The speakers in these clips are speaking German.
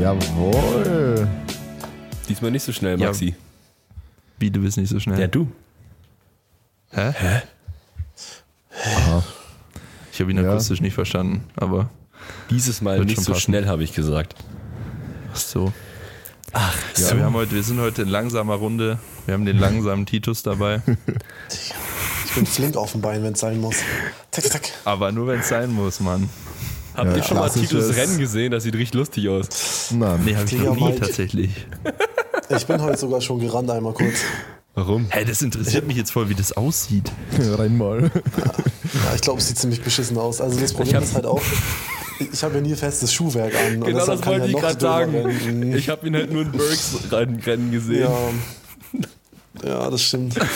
Jawohl. Diesmal nicht so schnell, Ja. Maxi. Wie, du bist nicht so schnell. Ja, du. Hä? Ich habe ihn Ja. akustisch nicht verstanden, aber Dieses Mal nicht so passen. schnell, habe ich gesagt. ach so. Ach, Ja, wir, haben heute, wir sind heute in langsamer Runde. Wir haben den langsamen Titus dabei. Ich bin flink auf dem Bein, wenn es sein muss. Zack, zack. Aber nur wenn es sein muss, Mann. Habt Ja, ihr schon mal Titus Rennen gesehen? Das sieht richtig lustig aus. Nein. Nee, habe ich noch nie Mike. tatsächlich. Ich bin heute sogar schon gerannt einmal kurz. Warum? Hä, das interessiert mich jetzt voll, wie das aussieht. Renn mal. Ja, ich glaube, es sieht ziemlich beschissen aus. Also das Problem ist halt auch, ich habe ja nie festes Schuhwerk an. Genau das wollte ich ja gerade sagen. rennen. Ich habe ihn halt nur in Bergs rennen, rennen gesehen. Ja. Ja, das stimmt.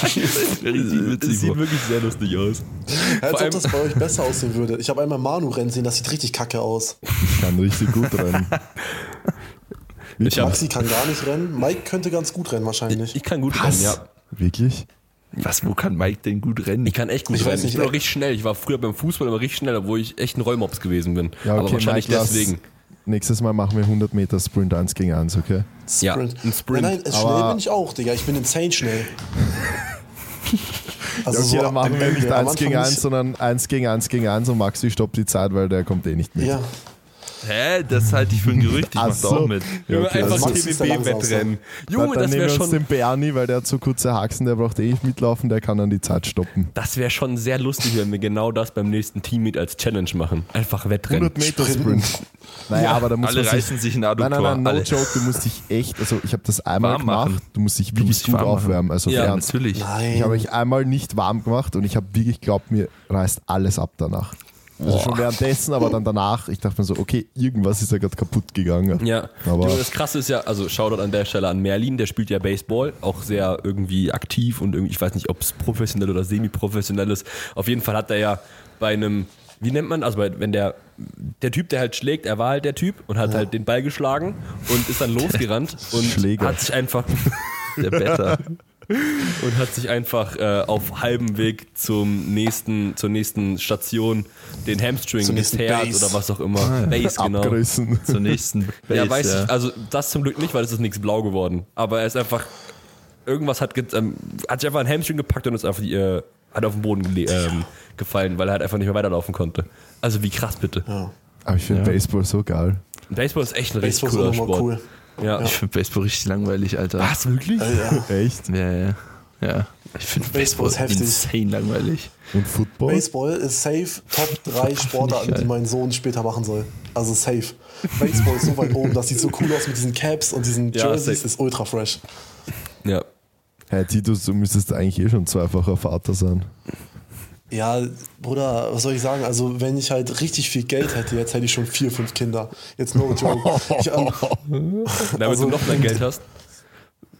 Das sieht wirklich sehr lustig aus. Als ob allem- das bei euch besser aussehen würde. Ich habe einmal Manu rennen sehen, das sieht richtig kacke aus. Ich kann richtig gut rennen. Ich, Maxi kann gar nicht rennen. Mike könnte ganz gut rennen wahrscheinlich. ich kann gut rennen, ja. Wirklich? Was, wo kann Mike denn gut rennen? Ich kann echt gut Ich rennen. Ich bin auch ey. richtig schnell. Ich war früher beim Fußball immer richtig schnell, obwohl ich echt ein Rollmops gewesen bin. Ja, Aber okay, wahrscheinlich Mike, lass- deswegen. Nächstes Mal machen wir 100 Meter Sprint 1 gegen 1, okay? Ja, ein Sprint. Nein, nein, schnell Aber- bin ich auch, Digga. Ich bin insane schnell. Also Ja, okay, dann machen wir nicht am 1 gegen Anfang 1, sondern 1 gegen 1 gegen 1 und Maxi stoppt die Zeit, weil der kommt eh nicht mit. Ja, Hä? Das halte ich für ein Gerücht. Ich Ach mach da so. auch mit. Ja, Junge, okay, einfach also TBB-Wettrennen. Junge, dann das nehmen wäre wir uns schon, den Bernie, weil der hat so kurze Haxen, der braucht eh nicht mitlaufen, der kann dann die Zeit stoppen. das wär schon sehr lustig, wenn wir genau das beim nächsten Teammeet als Challenge machen. Einfach Wettrennen. 100 Meter Sprint. Naja, aber da muss Alle man reißen sich ein Nein, Adduktor. nein, nein, no Alle. joke, du musst dich echt, also ich habe das einmal Warm gemacht, machen. du musst dich wirklich gut aufwärmen, also Ja, ernst. Natürlich. nein. Ich habe euch einmal nicht warm gemacht und ich habe wirklich geglaubt, mir reißt alles ab danach. Also schon währenddessen, aber dann danach, ich dachte mir so, okay, irgendwas ist ja gerade kaputt gegangen. Ja, Aber- das Krasse ist ja, also Shoutout an der Stelle an Merlin, der spielt ja Baseball, auch sehr irgendwie aktiv und irgendwie, ich weiß nicht, ob es professionell oder semi-professionell ist. Auf jeden Fall hat er ja bei einem, wie nennt man, also bei, wenn der, der Typ, der halt schlägt, er war halt der Typ und hat halt den Ball geschlagen und ist dann losgerannt und Schläger. hat sich einfach Der Better. und hat sich einfach äh, auf halbem Weg zum nächsten, zur nächsten Station den Hamstring Base. oder was auch immer. Base, genau. Abgerissen. Zur nächsten Base. Ja, weiß ich. Also das zum Glück nicht, weil es ist nichts blau geworden. Aber er ist einfach. Irgendwas hat, ge- ähm, hat sich einfach ein Hamstring gepackt und ist einfach die, äh, hat auf den Boden gele- ähm, gefallen, weil er halt einfach nicht mehr weiterlaufen konnte. Also wie krass bitte. Ja. Aber ich finde Ja. Baseball so geil. Baseball ist echt ein richtig Baseball cooler Sport. cool. Ja. Ich finde Baseball richtig langweilig, Alter. Was, wirklich? Ja. Echt? Ja, ja. ja. Ich finde Baseball Baseball ist heftig. insane langweilig. Und Football? Baseball ist safe Top 3 Sportarten, die mein Sohn später machen soll. Also safe. Baseball ist so weit oben, das sieht so cool aus mit diesen Caps und diesen Ja, Jerseys, safe. ist ultra fresh. Ja. Hey Titus, du müsstest eigentlich eh schon zweifacher Vater sein. Ja, Bruder, was soll ich sagen? Also, wenn ich halt richtig viel Geld hätte, jetzt hätte ich schon vier, fünf Kinder. Jetzt no joke. Ich, ähm, Damit Also- du noch mehr Geld hast.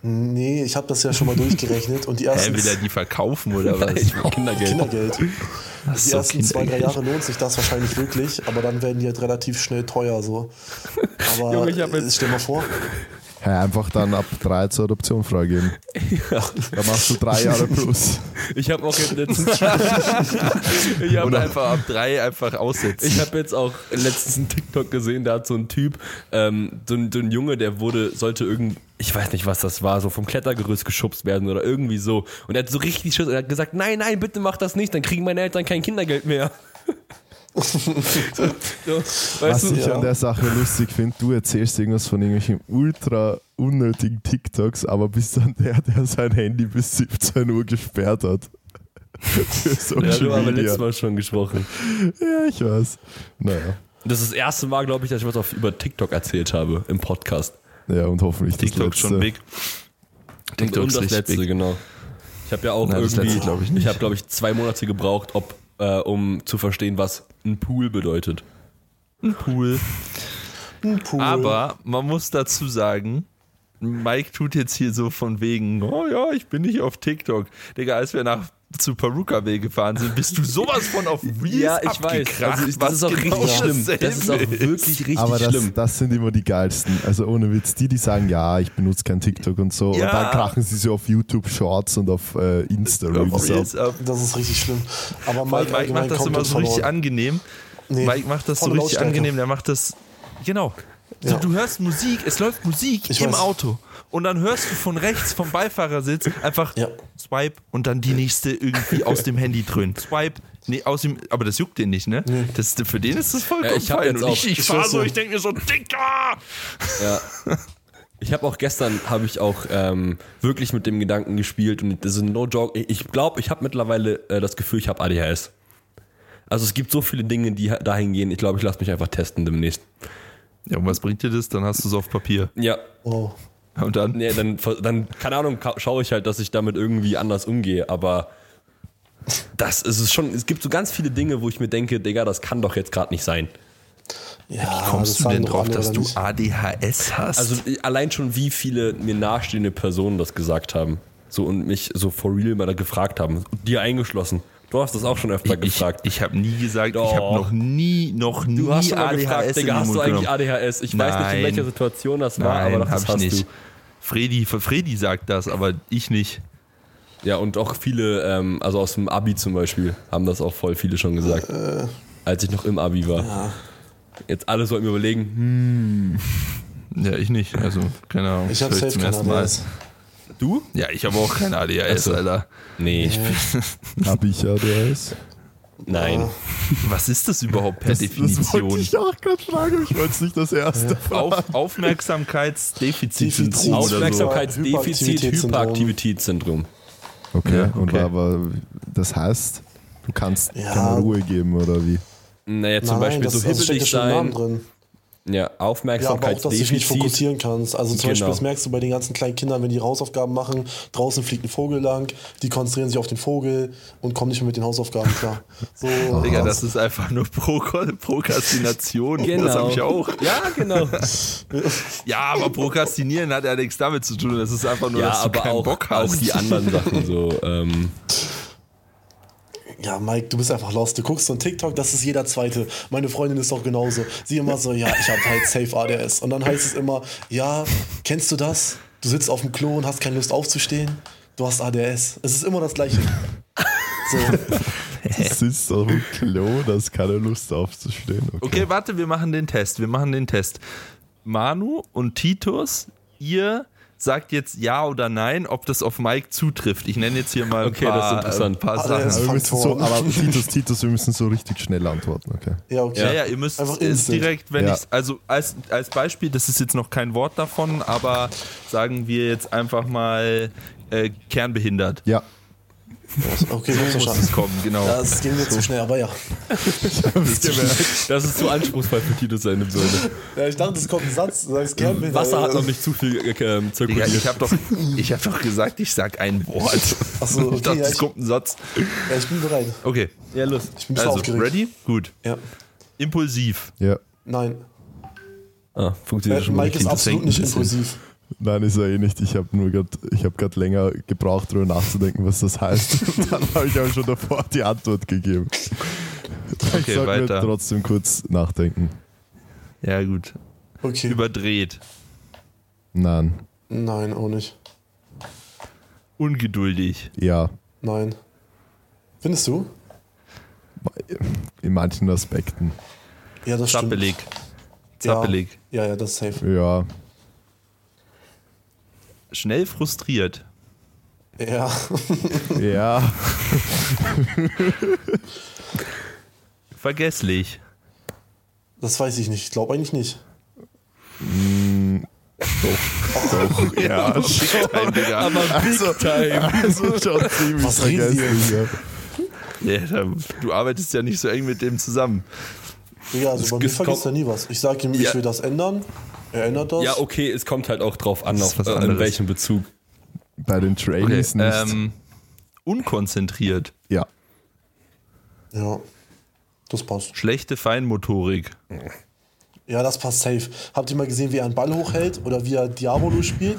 nee, ich habe das ja schon mal durchgerechnet und die ersten will er die verkaufen oder was? Kindergeld. Kindergeld. Ach Die so, ersten zwei, drei. Jahre lohnt sich das wahrscheinlich wirklich, aber dann werden die halt relativ schnell teuer so. Aber Junge, ich jetzt- stell mal vor, Hey, einfach dann ab drei zur Adoption freigeben. Da machst du drei Jahre plus. Ich habe auch jetzt letztens. ich habe Oder einfach ab drei einfach aussetzen. Ich habe jetzt auch letztens einen TikTok gesehen, da hat so ein Typ, ähm, so, ein, so ein Junge, der wurde, sollte irgend, ich weiß nicht, was das war, so vom Klettergerüst geschubst werden oder irgendwie so. Und er hat so richtig Schiss, er hat gesagt, nein, nein, bitte mach das nicht, dann kriegen meine Eltern kein Kindergeld mehr. So, so, Was du? ich Ja. an der Sache lustig finde, du erzählst irgendwas von irgendwelchen ultra unnötigen TikToks, aber bist dann der, der sein Handy bis 17 Uhr gesperrt hat. Ja, du haben wir letztes Mal schon gesprochen. Ja, ich weiß. Naja. Das ist das erste Mal, glaube ich, dass ich was auf, über TikTok erzählt habe im Podcast. Ja, und hoffentlich das TikTok letzte. schon big. Und, TikTok und ist das letzte, big. genau. Ich habe ja auch Nein, das irgendwie, letzte glaub ich nicht. ich habe, glaube ich, zwei Monate gebraucht, ob, äh, um zu verstehen, was ein Pool bedeutet. Pool. ein Pool. Aber man muss dazu sagen, Mike tut jetzt hier so von wegen, oh ja, ich bin nicht auf TikTok. Digga, als wir nach zu Peruka Bay gefahren sind, bist du sowas von auf Reels Ja, ich weiß. abgekracht, Also ich, das ist auch genau richtig schlimm. Das ist auch wirklich richtig Aber das, schlimm. das sind immer die geilsten. Also ohne Witz, die, die sagen, ja, ich benutze kein TikTok und so. Ja. Und dann krachen sie so auf YouTube Shorts und auf äh, Insta Reels Auf ab. Das ist richtig schlimm. Aber Mike, Mike, Mike macht das immer so richtig angenehm. Nee, Mike macht das so richtig angenehm. Der macht das, genau. So, Ja. du hörst Musik, es läuft Musik Ich im weiß. Auto. Und dann hörst du von rechts vom Beifahrersitz einfach Ja. Swipe und dann die nächste irgendwie aus dem Handy dröhnen. Swipe, nee, aus dem, aber das juckt den nicht, ne? Das, für den ist das vollkommen Ja, ich fein. Und ich, ich ich fahr weiß so, so. ich denke mir so, Dicker! Ja. Ich habe auch gestern habe ich auch ähm, wirklich mit dem Gedanken gespielt und das ist no joke. Ich glaube, ich habe mittlerweile äh, das Gefühl, ich habe ADHS. Also es gibt so viele Dinge, die dahin gehen. Ich glaube, ich lasse mich einfach testen demnächst. Ja, und was bringt dir das? Dann hast du es auf Papier. Ja, Oh. Und dann? nee, dann, dann keine Ahnung, schaue ich halt, dass ich damit irgendwie anders umgehe. Aber das ist es schon. Es gibt so ganz viele Dinge, wo ich mir denke, Digga, das kann doch jetzt gerade nicht sein. Ja, Kommst das du denn drauf, dass du. ADHS hast? Also allein schon, wie viele mir nahestehende Personen das gesagt haben. So und mich so for real mal da gefragt haben. Dir eingeschlossen. Du hast das auch schon öfter ich gefragt. ich habe nie gesagt, ich Doch. habe noch nie, noch nie Du hast schon ADHS gefragt, in Digga, hast du eigentlich genommen. ADHS? Ich weiß nicht, in Nein. welcher Situation das war, Nein, aber das ich hast nicht. du. Fredi, Fredi sagt das, aber ich nicht. Ja, und auch viele, ähm, also aus dem Abi zum Beispiel, haben das auch voll viele schon gesagt. als ich noch im Abi war. Jetzt alle sollten mir überlegen, hm, Ja, ich nicht. Also, keine Ahnung. Ich hör safe zum ersten Mal. ADS. Du? Ja, ich habe auch keine ADHS, so. Alter. Nee, Habe ich ADHS? nein. Was ist das überhaupt per Das, das wollte Definition? ich auch gerade fragen. Ich wollte es nicht das erste Auf, Aufmerksamkeitsdefizitsyndrom Defizit. oder so. Aufmerksamkeitsdefizit, Hyperaktivitätssyndrom. Hyperaktivitätssyndrom. Okay, Ja, und okay. aber das heißt, du kannst Ja. keine Ruhe geben oder wie? Naja, zum Nein, Beispiel das, so ja hibbelig schon im Namen sein. Ja, Ja, aber auch, dass du dich nicht fokussieren kannst. Also zum Genau. Beispiel, das merkst du bei den ganzen kleinen Kindern, wenn die Hausaufgaben machen, draußen fliegt ein Vogel lang, die konzentrieren sich auf den Vogel und kommen nicht mehr mit den Hausaufgaben klar. So, Digga, das ist einfach nur Pro Prokrastination. Das Genau. habe ich auch. Ja, genau. Ja, aber Prokrastinieren hat ja nichts damit zu tun. Das ist einfach nur, ja, dass du aber keinen auch, Bock auch hast. die anderen Sachen so. Ähm, ja, Mike, du bist einfach lost. Du guckst so ein TikTok, das ist jeder Zweite. Meine Freundin ist doch genauso. Sie immer so, ja, ich habe halt safe ADS. Und dann heißt es immer, ja, kennst du das? Du sitzt auf dem Klo und hast keine Lust aufzustehen. Du hast ADS. Es ist immer das Gleiche. So. Du sitzt auf dem Klo, da hast keine Lust aufzustehen. Okay. Okay, warte, wir machen den Test. Wir machen den Test. Manu und Titus, ihr sagt jetzt ja oder nein, ob das auf Mike zutrifft. Ich nenne jetzt hier mal ein Okay, paar, das ist interessant. Ein paar Sachen. Aber, wir müssen so, aber Titus, Titus, wir müssen so richtig schnell antworten, okay? Ja, okay. Ja, ja, ihr müsst es direkt, wenn Ja. ich also als, als Beispiel, das ist jetzt noch kein Wort davon, aber sagen wir jetzt einfach mal äh, kernbehindert. Ja, Okay, Muss ich hab's es verstanden. kommen, genau. Das ging mir zu schnell, aber ja. das ist zu anspruchsvoll für Titus seine Birne. ja ich dachte, es kommt ein Satz. Du sagst gern Wasser hat noch nicht zu viel äh, Digga, zirkuliert. ich habe doch, ich hab doch gesagt, ich sag ein Wort. Achso, okay, ich dachte, ja, es kommt ein Satz. Ja, ich bin bereit. Okay, ja, los. Ich bin also, aufgeregt. ready? Gut. Ja. Impulsiv. ja. Nein. Ah, Äh, funktioniert schon mal Mike ist absolut nicht impulsiv. Nein, ist er eh nicht. Ich habe nur grad, ich habe gerade länger gebraucht, darüber nachzudenken, was das heißt. Und dann habe ich aber schon davor die Antwort gegeben. ich Okay, sollte mir weiter. trotzdem kurz nachdenken. Ja, gut. Okay. Überdreht. Nein, Nein, auch nicht. Ungeduldig. ja, Nein. Findest du? in manchen Aspekten. Ja, das stimmt. Zappelig. Zappelig. Ja, ja, ja das ist safe. Ja, Schnell frustriert. Ja. ja, Vergesslich. Das weiß ich nicht. Ich glaube eigentlich nicht. ja, schon. Nein, Digga. Aber big time. Also schon ziemlich Was vergesslich. Ja. Ja, da- du arbeitest ja nicht so eng mit dem zusammen. Digga, also bei mir vergisst er nie was. Ich sage ihm, Ja. ich will das ändern. Er ändert das. Ja, okay, es kommt halt auch drauf an, auf, äh, in anderes. welchem Bezug. Bei den Okay. Trainees nicht. Ähm, unkonzentriert. ja, Ja. Das passt. Schlechte Feinmotorik. Ja, das passt safe. Habt ihr mal gesehen, wie er einen Ball hochhält oder wie er Diabolo spielt?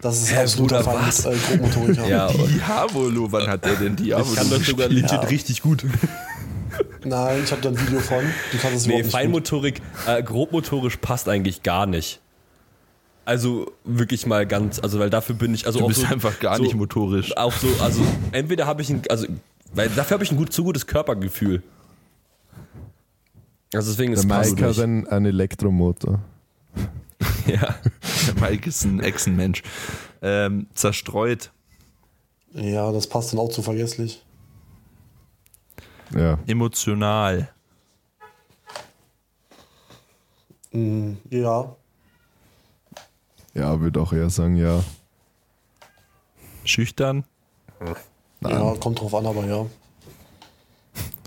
Das ist absoluter Bruder, Fall mit äh, Grobmotoriker. Ja, Diabolo, wann hat der denn Diabolo? ich kann das sogar legit Ja. richtig gut. Nein, ich habe da ein Video von. Du kannst es Nee, nicht. Feinmotorik, äh, grobmotorisch passt eigentlich gar nicht. Also wirklich mal ganz, also weil dafür bin ich, also Du auch bist so, einfach gar so, nicht motorisch. Auch so, also entweder habe ich ein, also weil dafür habe ich ein gut, zu gutes Körpergefühl. Also deswegen ist der Mike hat einen, einen Elektromotor. Ja. Der Mike ist ein Echsenmensch. Ähm, zerstreut, Ja, das passt dann auch zu vergesslich. Ja. emotional, Mm, ja, Ja, würde auch eher sagen, ja. schüchtern, ja, kommt drauf an, aber ja.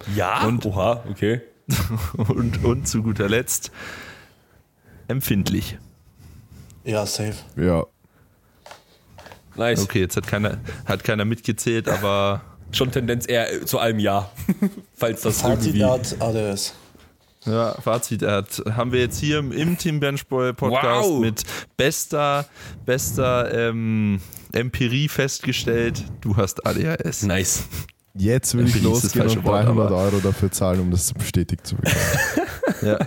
Ja? Und? Oha, okay. und, und zu guter Letzt empfindlich. Ja, safe. Ja. Nice. Okay, jetzt hat keiner, hat keiner mitgezählt, aber Schon Tendenz eher zu einem Ja. Falls das Fazit, irgendwie. hat ADS. ja, Fazit hat, haben wir jetzt hier im, im Team Benchboy Podcast Wow. mit bester, bester ähm, Empirie festgestellt, du hast ADHS. Nice. Jetzt will ich ist das losgehen und Wort, 300 aber- Euro dafür zahlen, um das bestätigt zu bekommen. Ja.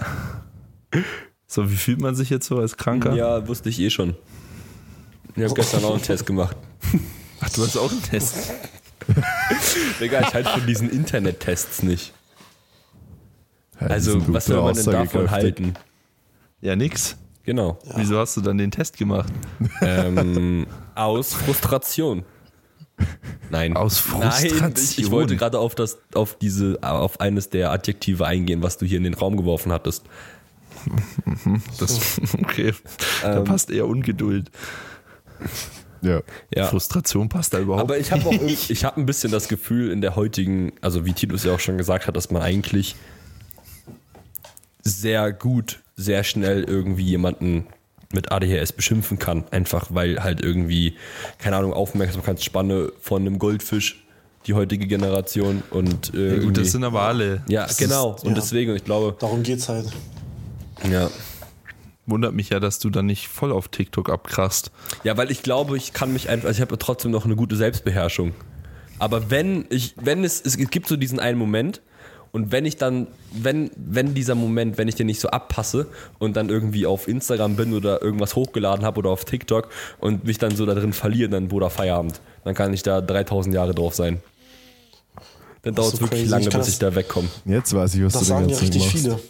So, wie fühlt man sich jetzt so als Kranker? Ja, wusste ich eh schon. Ich habe gestern auch einen Test gemacht. Ach, du hast auch einen Test. Digga, ich halte von diesen Internet-Tests nicht. Ja, Also, was soll man denn davon halten? Ja, nix. Genau. Wieso hast du dann den Test gemacht? Ähm, aus Frustration. Nein. Aus Nein, ich, ich Frustration. wollte gerade auf das, auf diese, auf eines der Adjektive eingehen, was du hier in den Raum geworfen hattest. Das, okay. Da Ähm. passt eher Ungeduld. Ja. Ja. Frustration passt da überhaupt Aber ich habe auch ich habe ein bisschen das Gefühl in der heutigen, also wie Titus ja auch schon gesagt hat, dass man eigentlich sehr gut, sehr schnell irgendwie jemanden mit ADHS beschimpfen kann, einfach weil halt irgendwie keine Ahnung Aufmerksamkeitsspanne von einem Goldfisch die heutige Generation und äh, Ja, gut, irgendwie- das sind aber alle. ja Das genau Ist, und ja. deswegen ich glaube Darum geht's halt. ja wundert mich ja, dass du dann nicht voll auf TikTok abkrachst. Ja, weil ich glaube, ich kann mich einfach, also ich habe trotzdem noch eine gute Selbstbeherrschung. Aber wenn ich, wenn es, es gibt so diesen einen Moment und wenn ich dann, wenn, wenn dieser Moment, wenn ich den nicht so abpasse und dann irgendwie auf Instagram bin oder irgendwas hochgeladen habe oder auf TikTok und mich dann so da drin verliere, dann Bruder Feierabend. Dann kann ich da 3000 Jahre drauf sein. Dann dauert es so wirklich crazy. lange, Ich bis ich da wegkomme. Jetzt weiß ich, was Das du sagen ja richtig machst. viele.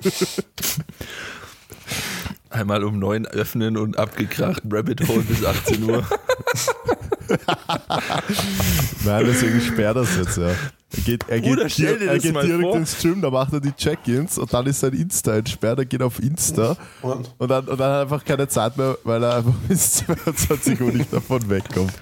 Einmal um neun öffnen und abgekracht. Rabbit Hole bis 18 Uhr. Nein, deswegen sperrt das jetzt, ja. Er geht, er geht, Bruder, stell dir er das geht mal direkt vor. ins Gym, da macht er die Check-Ins und dann ist sein Insta entsperrt, er geht auf Insta Und und dann, und dann hat er einfach keine Zeit mehr, weil er einfach bis 22 Uhr nicht davon wegkommt.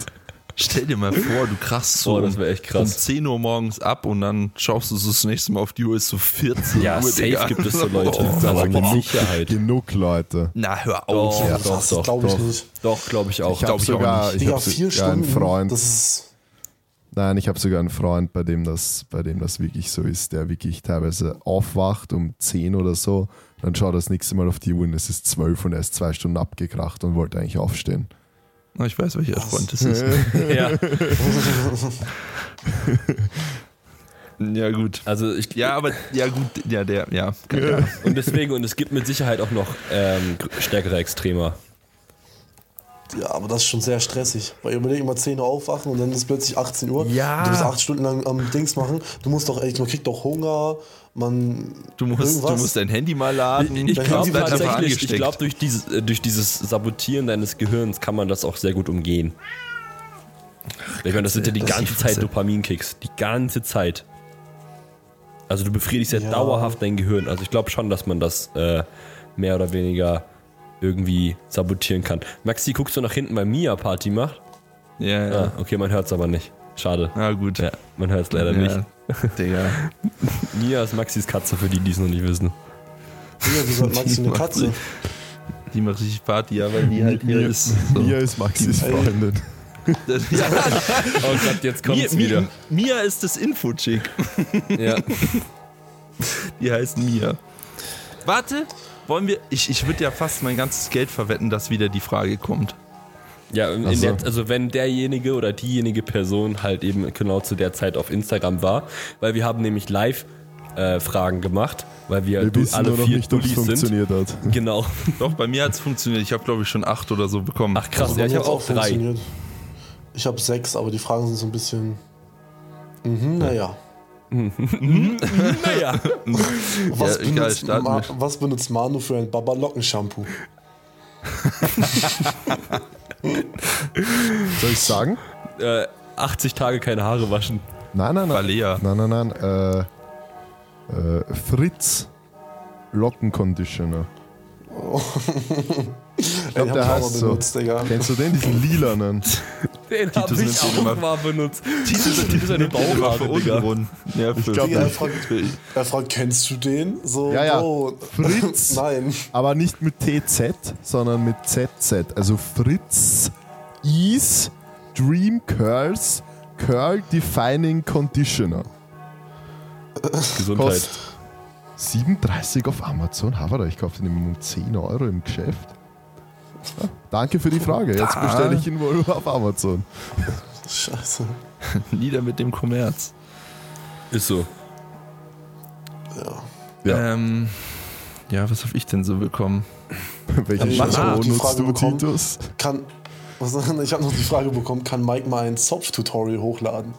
Stell dir mal vor, du krachst so Boah, das echt krass. um 10 Uhr morgens ab und dann schaust du so das nächste Mal auf die Uhr, ist so 14 Ja, Uhr. safe Digga. gibt es so Leute. Oh, Also mit Boah, Sicherheit. Genug Leute. Na, hör auf. Doch, Ja, doch, das doch, glaube ich doch. nicht. doch, glaube ich auch. Ich habe auch sogar, nicht. ich Digga, hab vier sogar einen Stunden. Freund. Das ist. Nein, ich habe sogar einen Freund, bei dem, das, bei dem das wirklich so ist, der wirklich teilweise aufwacht um 10 oder so, dann schaut er das nächste Mal auf die Uhr und es ist 12 und er ist zwei Stunden abgekracht und wollte eigentlich aufstehen. Ich weiß, welcher Freund das ist. ja. Ja, gut. Also ich, Ja, aber, ja, gut, ja, der, ja. ja. Und deswegen, und es gibt mit Sicherheit auch noch ähm, stärkere Extremer. Ja, aber das ist schon sehr stressig. Weil überleg mal 10 Uhr aufwachen und dann ist plötzlich 18 Uhr. Ja. Du musst 8 Stunden lang am Dings machen. Du musst doch, ey, man kriegt doch Hunger. Man. Du musst, du musst dein Handy mal laden. Ich, ich glaube tatsächlich, ich glaube durch dieses, äh, durch dieses Sabotieren deines Gehirns kann man das auch sehr gut umgehen. Ich meine, das sind ja die ganze Zeit. Dopaminkicks. Die ganze Zeit. Also du befriedigst ja, Ja. dauerhaft dein Gehirn. Also ich glaube schon, dass man das äh, mehr oder weniger irgendwie sabotieren kann. Maxi, guckst du nach hinten, weil Mia Party macht? Ja, ja. Ah, okay, man hört es aber nicht. Schade. Na gut. Ja, man hört es leider nicht. Digga. Mia ist Maxis Katze, für die, die es noch nicht wissen. Digga, wieso hat Maxi eine Katze? Die macht richtig Party, ja, weil die halt hier Mia, ist. So. Mia ist Maxis. Freundin. Das, ja, Oh Gott, jetzt Mia, kommt's wieder. Mia, Mia ist das Info-Chick. Ja. Die heißt Mia. Warte, wollen wir. Ich, ich würde ja fast mein ganzes Geld verwetten, dass wieder die Frage kommt. Ja, so. der, also wenn derjenige oder diejenige Person halt eben genau zu der Zeit auf Instagram war, weil wir haben nämlich live äh, Fragen gemacht, weil wir, Wir du, wissen alle nur noch vier nicht, ob es Dullis sind. funktioniert hat. Genau. Doch, bei mir hat es funktioniert. Ich habe, glaube ich, schon acht oder so bekommen. Ach krass, Also ja, bei ich mir habe auch drei. funktioniert. Ich habe sechs, aber die Fragen sind so ein bisschen. Mhm, naja. Naja. Was, Ja, egal, benutzt, starten Ma was benutzt Manu für ein Baba-Locken-Shampoo? Soll ich sagen? Äh, 80 Tage keine Haare waschen. Nein, nein, nein. Balea. Nein, nein, nein. Äh, äh, Fritz Lockenconditioner. Ich glaub, der heißt so. benutzt, Digga. Kennst du den? Diesen lilanen. Den hab Titus ich nimmt den auch immer- mal benutzt. Titus, ist eine Bauchhaare, Digga. Ja, für, glaub, Digga, er nicht. fragt, er fragt, kennst du den? So, Ja, ja. Bro. Fritz. Nein. Aber nicht mit TZ, sondern mit ZZ. Also Fritz Ease Dream Curls Curl Defining Conditioner. Gesundheit. Kostet 37 auf Amazon. Havara, ich kaufe den um 10 Euro im Geschäft. Ja, danke für die Frage. Jetzt bestelle ich ihn wohl auf Amazon. Scheiße. Nieder mit dem Kommerz. Ist so. Ja. Ja. Ähm, ja, was habe ich denn so bekommen? Welche noch die nutzt Frage du, bekommen. Titus? Kann, was, ich habe noch die Frage bekommen, kann Mike mal ein Zopf-Tutorial hochladen?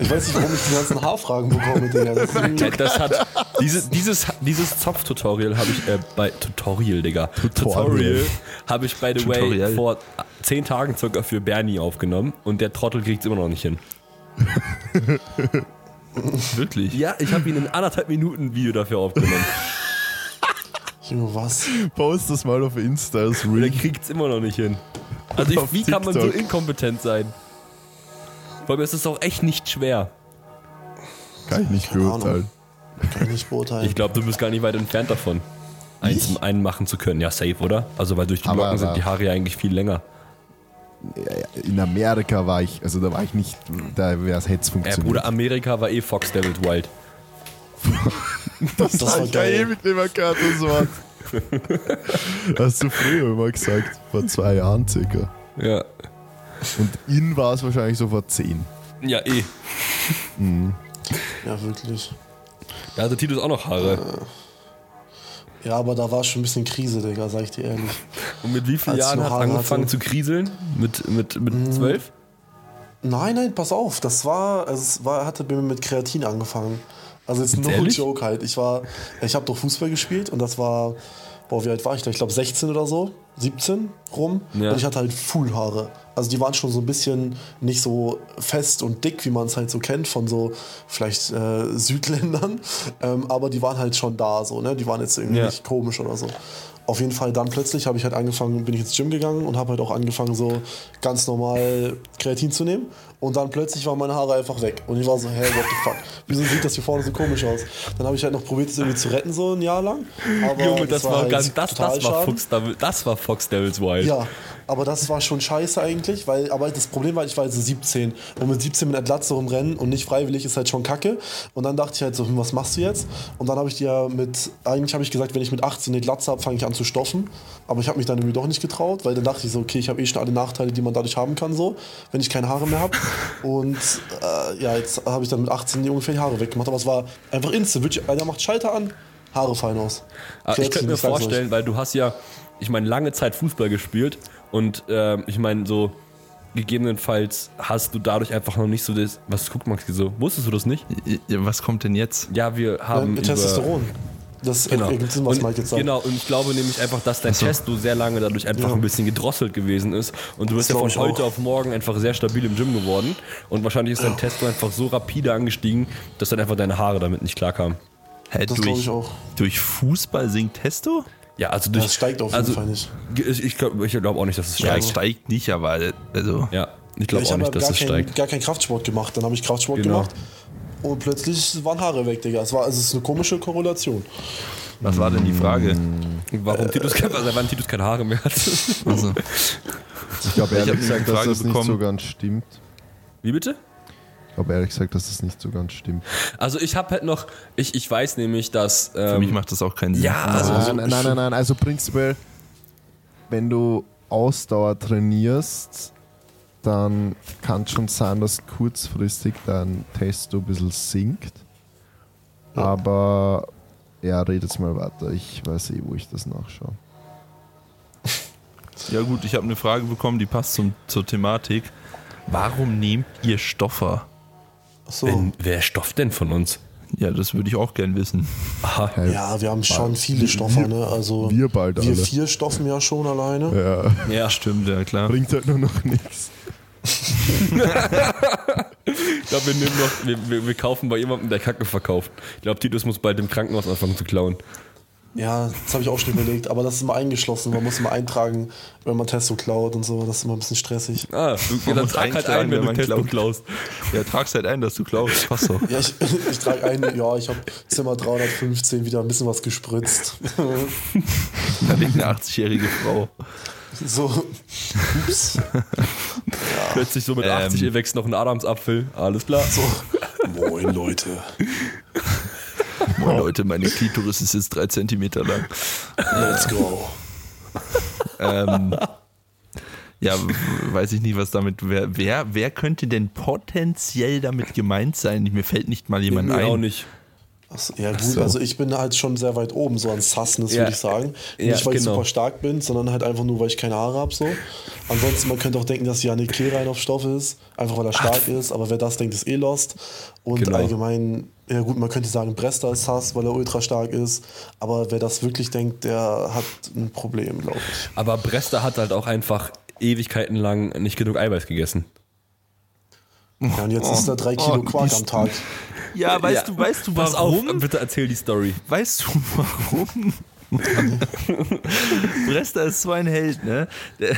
Ich weiß nicht, warum ich die ganzen Haarfragen bekomme, Digga. Das ist Das hat, diese, dieses, dieses Zopf-Tutorial habe ich äh, bei Tutorial, Digga. Tutorial. Tutorial habe ich, by the Tutorial. way, vor 10 Tagen circa für Bernie aufgenommen und der Trottel kriegt es immer noch nicht hin. Wirklich? Ja, ich habe ihn in anderthalb Minuten ein Video dafür aufgenommen. Junge, was? Post das mal auf Insta als Und er Reel. kriegt es immer noch nicht hin. Also ich, wie kann man so TikTok. inkompetent sein? Vor allem ist es auch echt nicht schwer. Kann ich nicht Keine Ahnung. beurteilen. Kann ich nicht beurteilen. Ich glaube, du bist gar nicht weit entfernt davon, eins, einen machen zu können. Ja, safe, oder? Also weil durch die Aber- Locken sind die Haare ja eigentlich viel länger. In Amerika war ich, also da war ich nicht, da wäre es Hetz Ja, funktioniert. Bruder, Amerika war eh Fox Devils Wild. das, war ich ja geil. ewig nicht mehr gehört, das Wort. Hast du früher immer gesagt, vor zwei Jahren circa. Ja. Und in war es wahrscheinlich so vor zehn. Ja, eh. Ja, wirklich. Da hatte Titus auch noch Haare. Ja, aber da war schon ein bisschen Krise, Digga, sag ich dir ehrlich. Und mit wie vielen Als Jahren hat Haare angefangen hatte. zu kriseln? Mit, mit, mit zwölf? Nein, nein, pass auf, das war, also es war, hatte mir mit Kreatin angefangen. Also jetzt no ehrlich? joke halt. Ich war, ich habe doch Fußball gespielt und das war, boah, wie alt war ich da? Ich glaube 16 oder so, 17 rum. Ja. Und ich hatte halt Fullhaare. Also die waren schon so ein bisschen nicht so fest und dick, wie man es halt so kennt von so vielleicht äh, Südländern. Ähm, aber die waren halt schon da so, ne? Die waren jetzt irgendwie Ja. nicht komisch oder so. Auf jeden Fall dann plötzlich habe ich halt angefangen, bin ich ins Gym gegangen und habe halt auch angefangen, so ganz normal Kreatin zu nehmen. Und dann plötzlich waren meine Haare einfach weg. Und ich war so, hä, what the fuck? Wieso sieht das hier vorne so komisch aus? Dann habe ich halt noch probiert, es irgendwie zu retten, so ein Jahr lang. Aber Junge, das, war, halt ganz, das, das, war. Fox, das war Fox Devils Wild. Ja, aber das war schon scheiße eigentlich, weil aber das Problem war, ich war also 17 und mit 17 mit einer Glatze rumrennen und nicht freiwillig ist halt schon kacke. Und dann dachte ich halt so, hm, was machst du jetzt? Und dann habe ich dir ja mit, eigentlich habe ich gesagt, wenn ich mit 18 eine Glatze habe, fange ich an zu stoffen. Aber ich habe mich dann irgendwie doch nicht getraut, weil dann dachte ich so, okay, ich habe eh schon alle Nachteile, die man dadurch haben kann, so, wenn ich keine Haare mehr habe. Und äh, ja, jetzt habe ich dann mit 18 die ungefähr die Haare weggemacht. Aber es war einfach instant. Wirklich, Einer macht Schalter an, Haare fallen aus. Aber ich könnte mir vorstellen, weil du hast ja, ich meine, lange Zeit Fußball gespielt und ähm, ich meine, so gegebenenfalls hast du dadurch einfach noch nicht so das, was guckt Maxi so, wusstest du das nicht? Ja, was kommt denn jetzt? Ja, wir haben Ja, über, Testosteron. Das Genau. ergibt Sinn, was und, Mike jetzt sagt. genau, und ich glaube nämlich einfach, dass dein Testo sehr lange dadurch einfach Ja. ein bisschen gedrosselt gewesen ist. Und du bist ja von ich heute auch. auf morgen einfach sehr stabil im Gym geworden. Und wahrscheinlich ist dein Testo einfach so rapide angestiegen, dass dann einfach deine Haare damit nicht klarkamen. Hä, Das glaube ich auch. durch Fußball sinkt Testo? Ja, also durch. Das steigt auf jeden also, Fall nicht. Ich, ich glaube ich glaub auch nicht, dass es Ja, steigt. es steigt nicht, aber also. Ja, ich Ja, glaube ich auch habe nicht, dass es kein, steigt. gar keinen Kraftsport gemacht. Dann habe ich Kraftsport Genau. gemacht und plötzlich waren Haare weg, Digga. Es, war, es ist eine komische Korrelation. Was war denn die Frage? Warum Titus, kein- also wann Titus keine Haare mehr hat. Also, Ich glaube Ich hab ehrlich eine gesagt, dass das nicht bekommen. so ganz stimmt. Wie bitte? Ich glaube ehrlich gesagt, dass das nicht so ganz stimmt. Also ich habe halt noch, ich, ich weiß nämlich, dass. Ähm, für mich macht das auch keinen Sinn. ja, also, nein, nein, nein, nein, nein. Also prinzipiell, wenn du Ausdauer trainierst, dann kann es schon sein, dass kurzfristig dein Testo ein bisschen sinkt. Aber ja, red jetzt mal weiter. Ich weiß eh, wo ich das nachschaue. Ja gut, ich habe eine Frage bekommen, die passt zum, zur Thematik. Warum nehmt ihr Stoffer? So. Wenn, wer stofft denn von uns? Ja, das würde ich auch gern wissen. Aha. Ja, wir haben schon viele Stoffe, ne? Also wir bald wir alle. vier stoffen ja schon alleine. Ja, Ja, Stimmt, ja klar. bringt halt nur noch nichts. Ich glaube, wir, nehmen noch, wir, wir, wir kaufen bei jemandem, der Kacke verkauft. Ich glaube, Titus muss bald im Krankenhaus anfangen zu klauen. Ja, das habe ich auch schon überlegt, aber das ist immer eingeschlossen. Man muss immer eintragen, wenn man Testo klaut und so. Das ist immer ein bisschen stressig. Ah, du Man dann trag halt ein, wenn wenn du man Testo klaut. klaust. Ja, tragst halt ein, dass du klaust. Passt doch. Ja, ich, ich trage ein, ja, ich habe Zimmer 315 wieder ein bisschen was gespritzt. Da liegt eine 80-jährige Frau. so, ups. Plötzlich so mit Ähm. 80, ihr wächst noch ein Adamsapfel. Alles klar. So, moin Leute. Moin Leute, meine Klitoris ist jetzt drei Zentimeter lang. Let's go. Ähm, ja, weiß ich nicht, was damit. Wer, wer, wer könnte denn potenziell damit gemeint sein? Mir fällt nicht mal jemand Mir ein. auch nicht. Achso, ja gut, so. also ich bin halt schon sehr weit oben, so an Sassness, Ja. würde ich sagen. Ja, Nicht, weil ich genau. super stark bin, sondern halt einfach nur, weil ich keine Haare habe. So. Ansonsten, man könnte auch denken, dass Janik Kerein auf Stoff ist, einfach weil er stark ist, aber wer das denkt, ist eh lost. Und Genau. allgemein, ja gut, man könnte sagen, Bresta ist Sass, weil er ultra stark ist, aber wer das wirklich denkt, der hat ein Problem, glaube ich. Aber Bresta hat halt auch einfach Ewigkeiten lang nicht genug Eiweiß gegessen. Ja, und jetzt ist er drei Kilo oh, Quark am Tag. Ja, weißt Ja. du, weißt du Pass warum? auf, bitte erzähl die Story. Weißt du warum? Bresta ist so ein Held, ne? Der,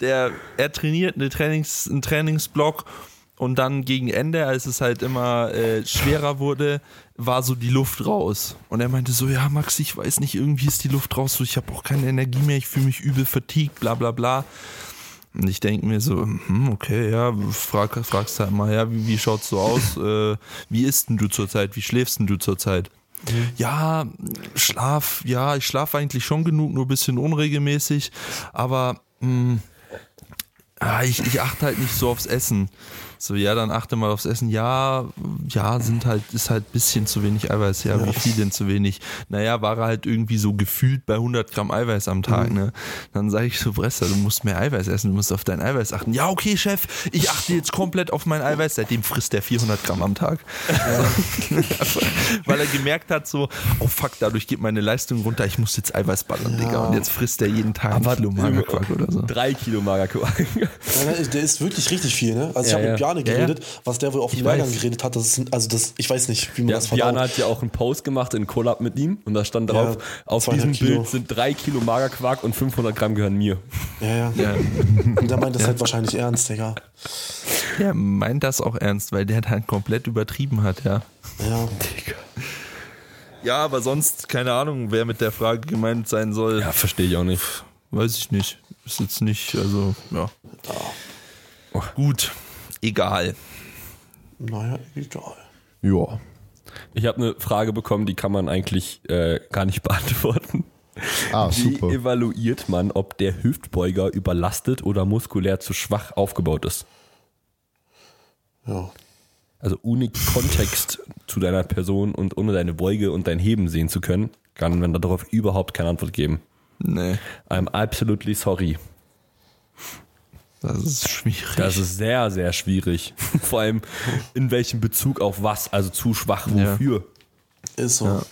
der, er trainiert eine Trainings, einen Trainingsblock und dann gegen Ende, als es halt immer äh, schwerer wurde, war so die Luft raus. Und er meinte so, ja Max, ich weiß nicht, irgendwie ist die Luft raus, so ich habe auch keine Energie mehr, ich fühle mich übel fatigued, bla bla bla. Und ich denke mir so, hm, okay, ja, frag, fragst halt mal, ja, wie, wie schaut's so aus? Äh, wie isst denn du zurzeit? Wie schläfst denn du zurzeit? Ja, Schlaf, ja, ich schlafe eigentlich schon genug, nur ein bisschen unregelmäßig, aber mh, ah, ich, ich achte halt nicht so aufs Essen. So, ja, dann achte mal aufs Essen. Ja, ja, sind halt, ist halt ein bisschen zu wenig Eiweiß. Ja, wie viel denn zu wenig? Naja, war er halt irgendwie so gefühlt bei 100 Gramm Eiweiß am Tag, ne? Dann sage ich so, Brester, du musst mehr Eiweiß essen, du musst auf dein Eiweiß achten. Ja, okay, Chef, ich achte jetzt komplett auf mein Eiweiß. Seitdem frisst er 400 Gramm am Tag. Weil er gemerkt hat, so, oh fuck, dadurch geht meine Leistung runter, ich muss jetzt Eiweiß ballern, Digga. Und jetzt frisst er jeden Tag ein Kilo Magerquark oder so. Drei Kilo Magerquark. Ja, der ist wirklich richtig viel, ne? Also ich Ja, habe ja. geredet, was der wohl auf dem Lehrgang geredet hat, das ist, also das, ich weiß nicht, wie man Ja, das verdaut. Björn hat ja auch einen Post gemacht in Collab mit ihm und da stand drauf, Ja, auf diesem Kilo. Bild sind drei Kilo Magerquark und 500 Gramm gehören mir. Ja, ja. Ja. Und der meint das halt wahrscheinlich ernst, Digga. Der meint das auch ernst, weil der dann komplett übertrieben hat, ja. Ja. Ja, aber sonst, keine Ahnung, wer mit der Frage gemeint sein soll, Ja, verstehe ich auch nicht. weiß ich nicht. Ist jetzt nicht, also, ja. Gut, egal. Naja, egal. Ja. Ich habe eine Frage bekommen, die kann man eigentlich äh, gar nicht beantworten. Ah, Wie super. evaluiert man, ob der Hüftbeuger überlastet oder muskulär zu schwach aufgebaut ist? Ja. Also ohne Kontext zu deiner Person und ohne deine Beuge und dein Heben sehen zu können, kann man darauf überhaupt keine Antwort geben. Nee, I'm absolutely sorry. Das ist schwierig. Das ist sehr, sehr schwierig. Vor allem in welchem Bezug auf was, also zu schwach Ja. wofür. Ist so.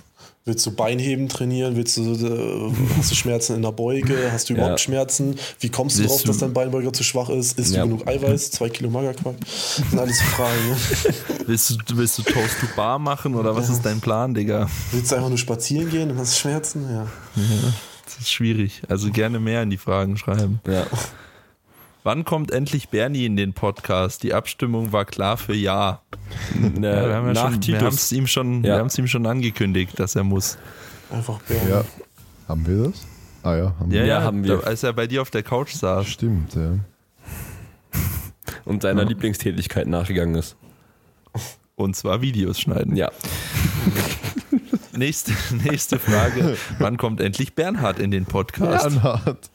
Willst du Beinheben trainieren? Willst du, äh, hast du Schmerzen in der Beuge? Hast du überhaupt Ja. Schmerzen? Wie kommst du Willst drauf, du- dass dein Beinbeuger zu schwach ist? Isst Ja. du genug Eiweiß? Zwei Kilo Magerquark? Das sind alles Fragen. Ne? Willst du, willst du Toast to Bar machen oder was ist dein Plan, Digga? Willst du einfach nur spazieren gehen und hast Schmerzen? Ja. Das ist schwierig. Also gerne mehr in die Fragen schreiben. Ja. Wann kommt endlich Bernie in den Podcast? Die Abstimmung war klar für Ja. Ne, Ja, wir haben ja schon, wir ihm schon, Ja. wir haben es ihm schon angekündigt, dass er muss. Einfach Bären. Ja. Haben wir das? Ah ja, haben Ja, wir. ja, haben wir. da- Als er bei dir auf der Couch saß. Stimmt, ja. und seiner Lieblingstätigkeit nachgegangen ist. Und zwar Videos schneiden. Ja. Nächste, nächste Frage. Wann kommt endlich Bernhard in den Podcast? Bernhard.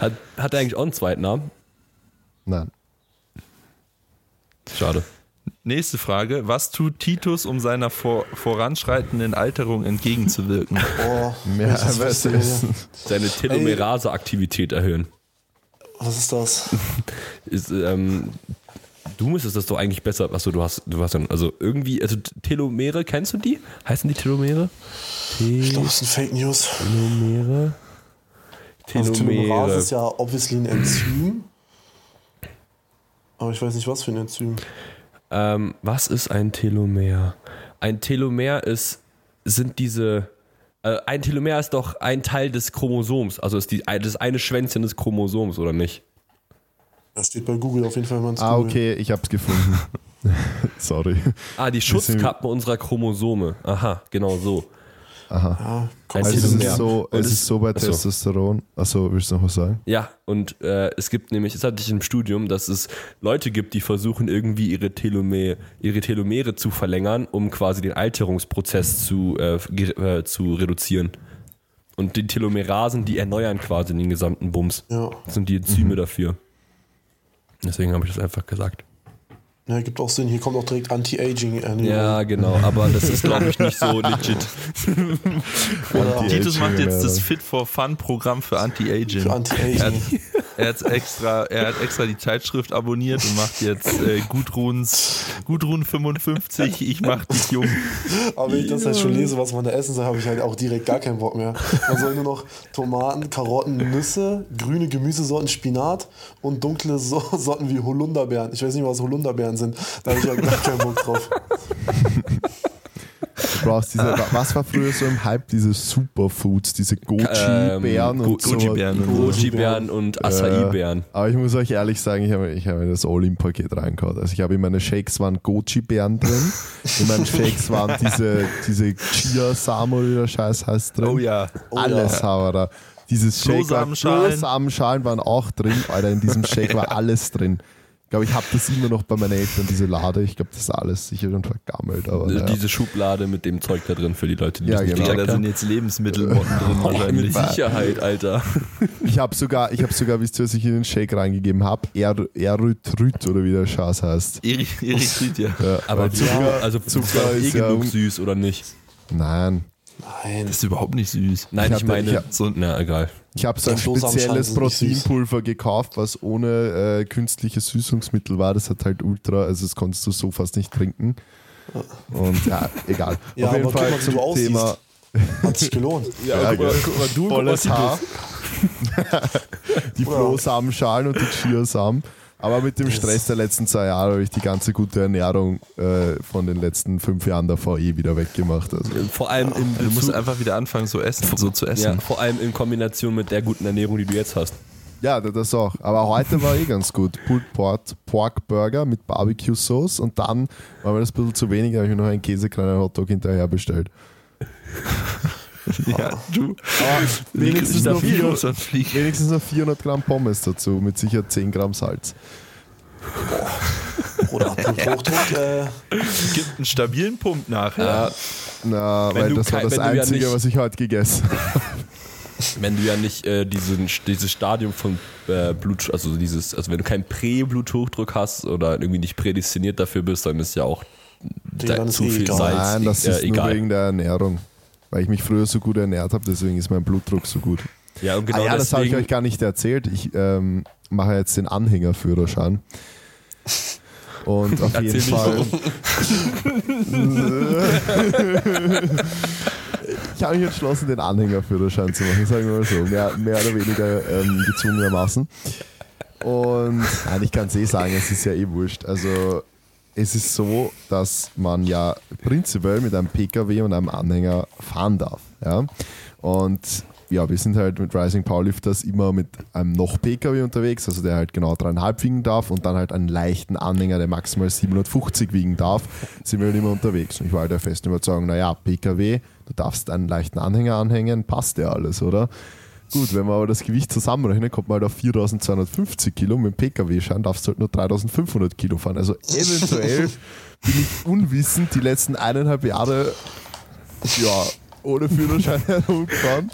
Hat, hat er eigentlich auch einen zweiten Namen? Nein. Schade. Nächste Frage. Was tut Titus, um seiner vor, voranschreitenden Alterung entgegenzuwirken? Oh, Mehr essen. Seine Telomerase-Aktivität erhöhen. Was ist das? Ist, ähm, du müsstest das doch eigentlich besser. Achso, du hast, du hast dann, also irgendwie, also Telomere, kennst du die? Heißen die Telomere? Ich glaube, das ist ein Fake News. Telomere? Also Telomerase ist ja obviously ein Enzym. Aber ich weiß nicht, was für ein Enzym. Ähm, was ist ein Telomer? Ein Telomer ist, sind diese, äh, ein Telomer ist doch ein Teil des Chromosoms, also ist die, das eine Schwänzchen des Chromosoms, oder nicht? Das steht bei Google auf jeden Fall, wenn man es Ah, okay, ich hab's gefunden. Sorry. Ah, die Schutzkappen unserer Chromosome. Aha, genau so. Ja, Ein Also es ist so, Und es es- ist so bei Achso. Testosteron. Achso, willst du noch was sagen? Ja, und äh, es gibt nämlich, das hatte ich im Studium, dass es Leute gibt, die versuchen irgendwie ihre, Telome, ihre Telomere zu verlängern, um quasi den Alterungsprozess zu, äh, äh, zu reduzieren. Und die Telomerasen, die erneuern quasi den gesamten Bums. Ja. Das sind die Enzyme dafür. Deswegen habe ich das einfach gesagt. Ja, gibt auch Sinn. Hier kommt auch direkt Anti-Aging-Ernährung. Ja, genau, aber das ist, glaube ich, nicht so legit. Titus macht jetzt das Anti-Aging, Fit for Fun Programm für Anti-Aging. für Er hat, Anti-Aging. er, hat extra, er hat extra die Zeitschrift abonniert und macht jetzt äh, Gudruns, Gudrun 55, ich mach dich jung. Aber wenn ich das halt schon lese, was man da essen soll, habe ich halt auch direkt gar keinen Bock mehr. Man soll nur noch Tomaten, Karotten, Nüsse, grüne Gemüsesorten, Spinat und dunkle so Sorten wie Holunderbeeren. Ich weiß nicht, was Holunderbeeren sind. Da habe ich halt gar keinen Bock drauf. Du brauchst diese, was war früher so im Hype, diese Superfoods, diese Goji-Beeren Ähm, Go- und so. Goji-Beeren und so. Goji-Beeren und Acai-Beeren. Aber ich muss euch ehrlich sagen, ich habe ich habe in das All-In-Paket reingehauen. Also ich habe in meine Shakes waren Goji-Beeren drin, in meinen Shakes waren diese, diese Chia-Samen oder wie der Scheiß heißt drin. Oh ja. alles haben wir da. Dieses Shake. Flohsamenschalen waren auch drin, Alter, in diesem Shake war alles drin. Ich glaube, ich habe das immer noch bei meinen Eltern, diese Lade. Ich glaube, das ist alles sicher schon vergammelt. Aber naja. Diese Schublade mit dem Zeug da drin für die Leute, die Ja, genau. Ja, da sind jetzt Lebensmittelmotten drin Mit wahrscheinlich. Sicherheit, Alter. Ich habe sogar, ich habe sogar, wisst ihr, was ich in den Shake reingegeben habe? Erythrit oder wie der Scheiß heißt. Ried, ja. Ja, Aber Zucker, also Zucker Zucker ist eh ja genug un- süß, oder nicht? Nein. Nein. Das ist überhaupt nicht süß. Nein, Ich ich, hatte- meine, ich hab- so, na egal. Ich habe so ein spezielles. Proteinpulver gekauft, was ohne äh, künstliches Süßungsmittel war. Das hat halt ultra, also das konntest du so fast nicht trinken. Und ja, egal. Ja, Auf jeden Fall mal, zum. Thema Hat sich gelohnt. Ja, guck mal, gell. guck mal, du, volles mal, Haar. die Flohsamenschalen und die Chiasamen. Aber mit dem Stress der letzten zwei Jahre habe ich die ganze gute Ernährung äh, von den letzten fünf Jahren davor eh wieder weggemacht. Also, Vor allem in Du musst einfach wieder anfangen, so essen, so zu ja, essen. vor allem in Kombination mit der guten Ernährung, die du jetzt hast. ja, das auch. Aber heute war eh ganz gut. Pulled Pork, Pork Burger mit Barbecue Sauce und dann war mir das ein bisschen zu wenig, habe ich mir noch einen käsekleinen Hotdog hinterher bestellt. Ja, du. wenigstens da noch viel vier- los und fliegen. Wenigstens noch 400 Gramm Pommes dazu, mit sicher 10 Gramm Salz. Oder Bluthochdruck. Äh, Gibt einen stabilen Pump nachher. Na, Wenn weil du das war das ja Einzige, nicht- was ich heute gegessen habe. Wenn du ja nicht äh, diesen, dieses Stadium von äh, Blut, also dieses, also wenn du keinen Prä-Bluthochdruck hast oder irgendwie nicht prädestiniert dafür bist, dann ist ja auch da zu eh viel egal. Salz. Nein, das äh, ist nur egal. wegen der Ernährung. Weil ich mich früher so gut ernährt habe, deswegen ist mein Blutdruck so gut. Ja, und genau ah ja, das habe ich euch gar nicht erzählt. Ich ähm, mache jetzt den Anhängerführerschein. Und auf Erzähl jeden Fall. ich habe mich entschlossen, den Anhängerführerschein zu machen, sagen wir mal so. Mehr, mehr oder weniger ähm, gezwungenermaßen. Und nein, ich kann es eh sagen, es ist ja eh wurscht. Also es ist so, dass man ja prinzipiell mit einem PKW und einem Anhänger fahren darf. Ja? Und ja, wir sind halt mit Rising Powerlifters immer mit einem noch PKW unterwegs, also der halt genau dreieinhalb wiegen darf und dann halt einen leichten Anhänger, der maximal 750 wiegen darf, sind wir halt immer unterwegs. Und ich war halt der festen Überzeugung, naja, PKW, du darfst einen leichten Anhänger anhängen, passt ja alles, oder? Gut, wenn man aber das Gewicht zusammenrechnet, kommt man halt auf 4250 Kilo. Mit dem PKW-Schein darfst du halt nur 3500 Kilo fahren. Also eventuell bin ich unwissend die letzten eineinhalb Jahre ja, ohne Führerschein herumgefahren.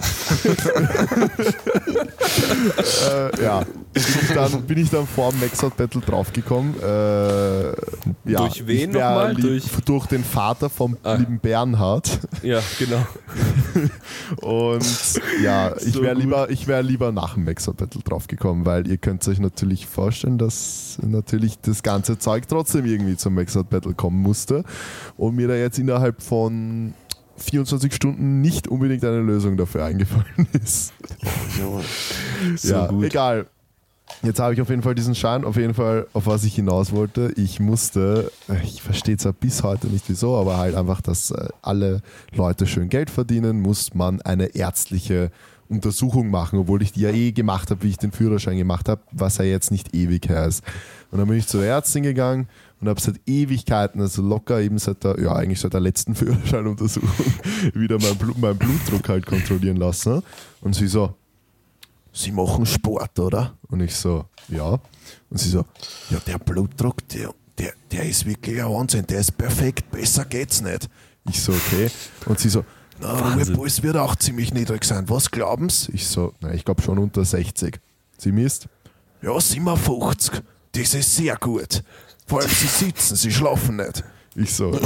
äh, ja, bin ich, dann, bin ich dann vor dem Maxout Battle draufgekommen. Äh, ja, Durch wen ich nochmal? Durch- durch den Vater vom Ah. lieben Bernhard. Ja, genau. Und ja, ich So wäre gut. lieber, ich wär lieber nach dem Maxer Battle draufgekommen, weil ihr könnt euch natürlich vorstellen, dass natürlich das ganze Zeug trotzdem irgendwie zum Maxer Battle kommen musste und mir da jetzt innerhalb von 24 Stunden nicht unbedingt eine Lösung dafür eingefallen ist. Junge. ja, gut. egal. Jetzt habe ich auf jeden Fall diesen Schein, auf jeden Fall, auf was ich hinaus wollte. Ich musste, äh, ich verstehe zwar bis heute nicht wieso, aber halt einfach, dass äh, alle Leute schön Geld verdienen, muss man eine ärztliche Untersuchung machen, obwohl ich die ja eh gemacht habe, wie ich den Führerschein gemacht habe, was ja jetzt nicht ewig her ist. Und dann bin ich zur Ärztin gegangen und habe seit Ewigkeiten, also locker eben seit der, ja eigentlich seit der letzten Führerscheinuntersuchung, wieder meinen Blut, meinen Blutdruck halt kontrollieren lassen. Und sie so, Sie machen Sport, oder? Und ich so, ja. Und sie so, ja, der Blutdruck, der, der, der ist wirklich ein Wahnsinn, der ist perfekt, besser geht's nicht. Ich so, okay. Und sie so, na. Ruhepuls wird auch ziemlich niedrig sein. Was glauben Sie? Ich so, na, ich glaube schon unter 60. Sie misst? Ja, 57. Das ist sehr gut. Vor allem Sie sitzen, Sie schlafen nicht. Ich so,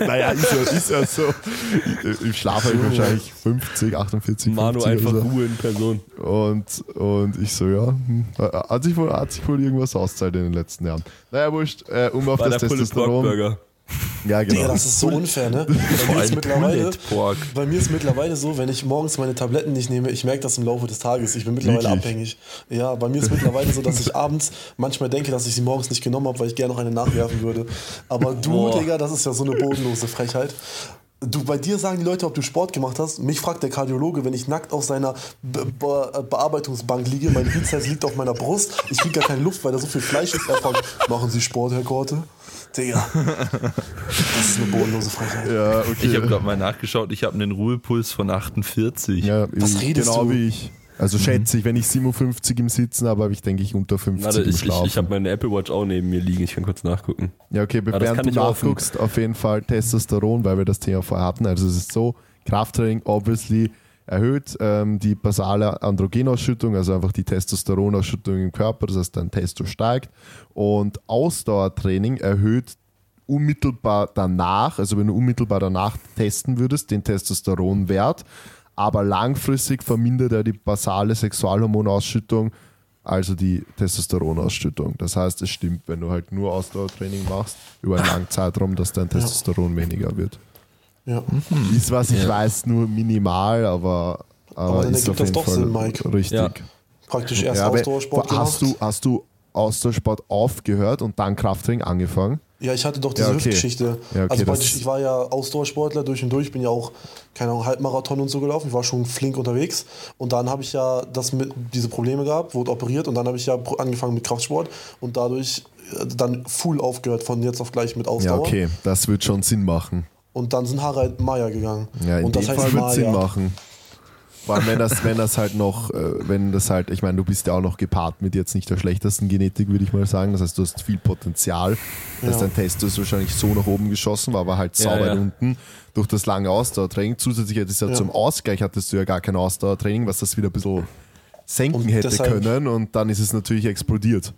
naja, ist ja, ist ja so. Ich, ich schlafe halt wahrscheinlich 50, 48, Manu 50 einfach so. Ruhe in Person. Und, und ich so, ja, hm, hat sich, wohl, hat sich wohl irgendwas auszahlt in den letzten Jahren. Naja, wurscht, äh, um auf War das Testosteron. Ja, genau. Digga, das ist so unfair, ne? Bei mir, ist mittlerweile, bei mir ist mittlerweile so, wenn ich morgens meine Tabletten nicht nehme, ich merke das im Laufe des Tages. Ich bin mittlerweile Wirklich? abhängig. Ja, bei mir ist mittlerweile so, dass ich abends manchmal denke, dass ich sie morgens nicht genommen habe, weil ich gerne noch eine nachwerfen würde. Aber du, Boah. Digga, das ist ja so eine bodenlose Frechheit. Du, bei dir sagen die Leute, ob du Sport gemacht hast. Mich fragt der Kardiologe, wenn ich nackt auf seiner Be Be Bearbeitungsbank liege, mein Bizeps liegt auf meiner Brust, ich kriege gar keine Luft, weil da so viel Fleisch ist. Er fragt, machen Sie Sport, Herr Korte? Digga, das ist eine bodenlose Frechheit. ja, okay. Ich habe gerade mal nachgeschaut, ich habe einen Ruhepuls von 48. ja, Was ich- redest genau du? wie ich. Also schätze ich, wenn ich 57 im Sitzen habe, habe ich denke ich unter 50 Warte, im ich, ich, Schlafen. ich habe meine Apple Watch auch neben mir liegen. Ich kann kurz nachgucken. Ja, okay, das während kann du nachguckst, auf jeden Fall Testosteron, weil wir das Thema vorher hatten. Also es ist so, Krafttraining obviously erhöht ähm, die basale Androgenausschüttung, also einfach die Testosteronausschüttung im Körper, das heißt dein Testo steigt. Und Ausdauertraining erhöht unmittelbar danach, also wenn du unmittelbar danach testen würdest, den Testosteronwert, aber langfristig vermindert er die basale Sexualhormonausschüttung, also die Testosteronausschüttung. Das heißt, es stimmt, wenn du halt nur Ausdauertraining machst, über einen langen Zeitraum, dass dein Testosteron weniger wird. Ja. Ist, was ich weiß, nur minimal, aber, aber, Aber dann ist auf ergibt das jeden doch Fall Sinn, Mike. richtig. Ja. Praktisch erst Ja, Ausdauersport hast, gemacht. du, hast du Ausdauersport aufgehört und dann Krafttraining angefangen? Ja, ich hatte doch diese Ja, okay. Hüftgeschichte. Ja, okay, also praktisch, ich war ja Ausdauersportler durch und durch, bin ja auch, keine Ahnung, Halbmarathon und so gelaufen. Ich war schon flink unterwegs. Und dann habe ich ja das mit, diese Probleme gehabt, wurde operiert und dann habe ich ja angefangen mit Kraftsport und dadurch äh, dann full aufgehört von jetzt auf gleich mit Ja, Ausdauer. okay, das wird schon Sinn machen. Und dann sind Haare halt Maya gegangen. Ja, in und dem Fall wird Sinn machen. Vor allem, wenn das, wenn das halt noch, äh, wenn das halt, ich meine, du bist ja auch noch gepaart mit jetzt nicht der schlechtesten Genetik, würde ich mal sagen. Das heißt, du hast viel Potenzial, dass Ja. dein Test ist wahrscheinlich so nach oben geschossen, war aber halt Ja, sauber ja. unten durch das lange Ausdauertraining. Zusätzlich hättest du ja, Ja. zum Ausgleich hattest du ja gar kein Ausdauertraining, was das wieder ein bisschen senken Und hätte deshalb- können und dann ist es natürlich explodiert.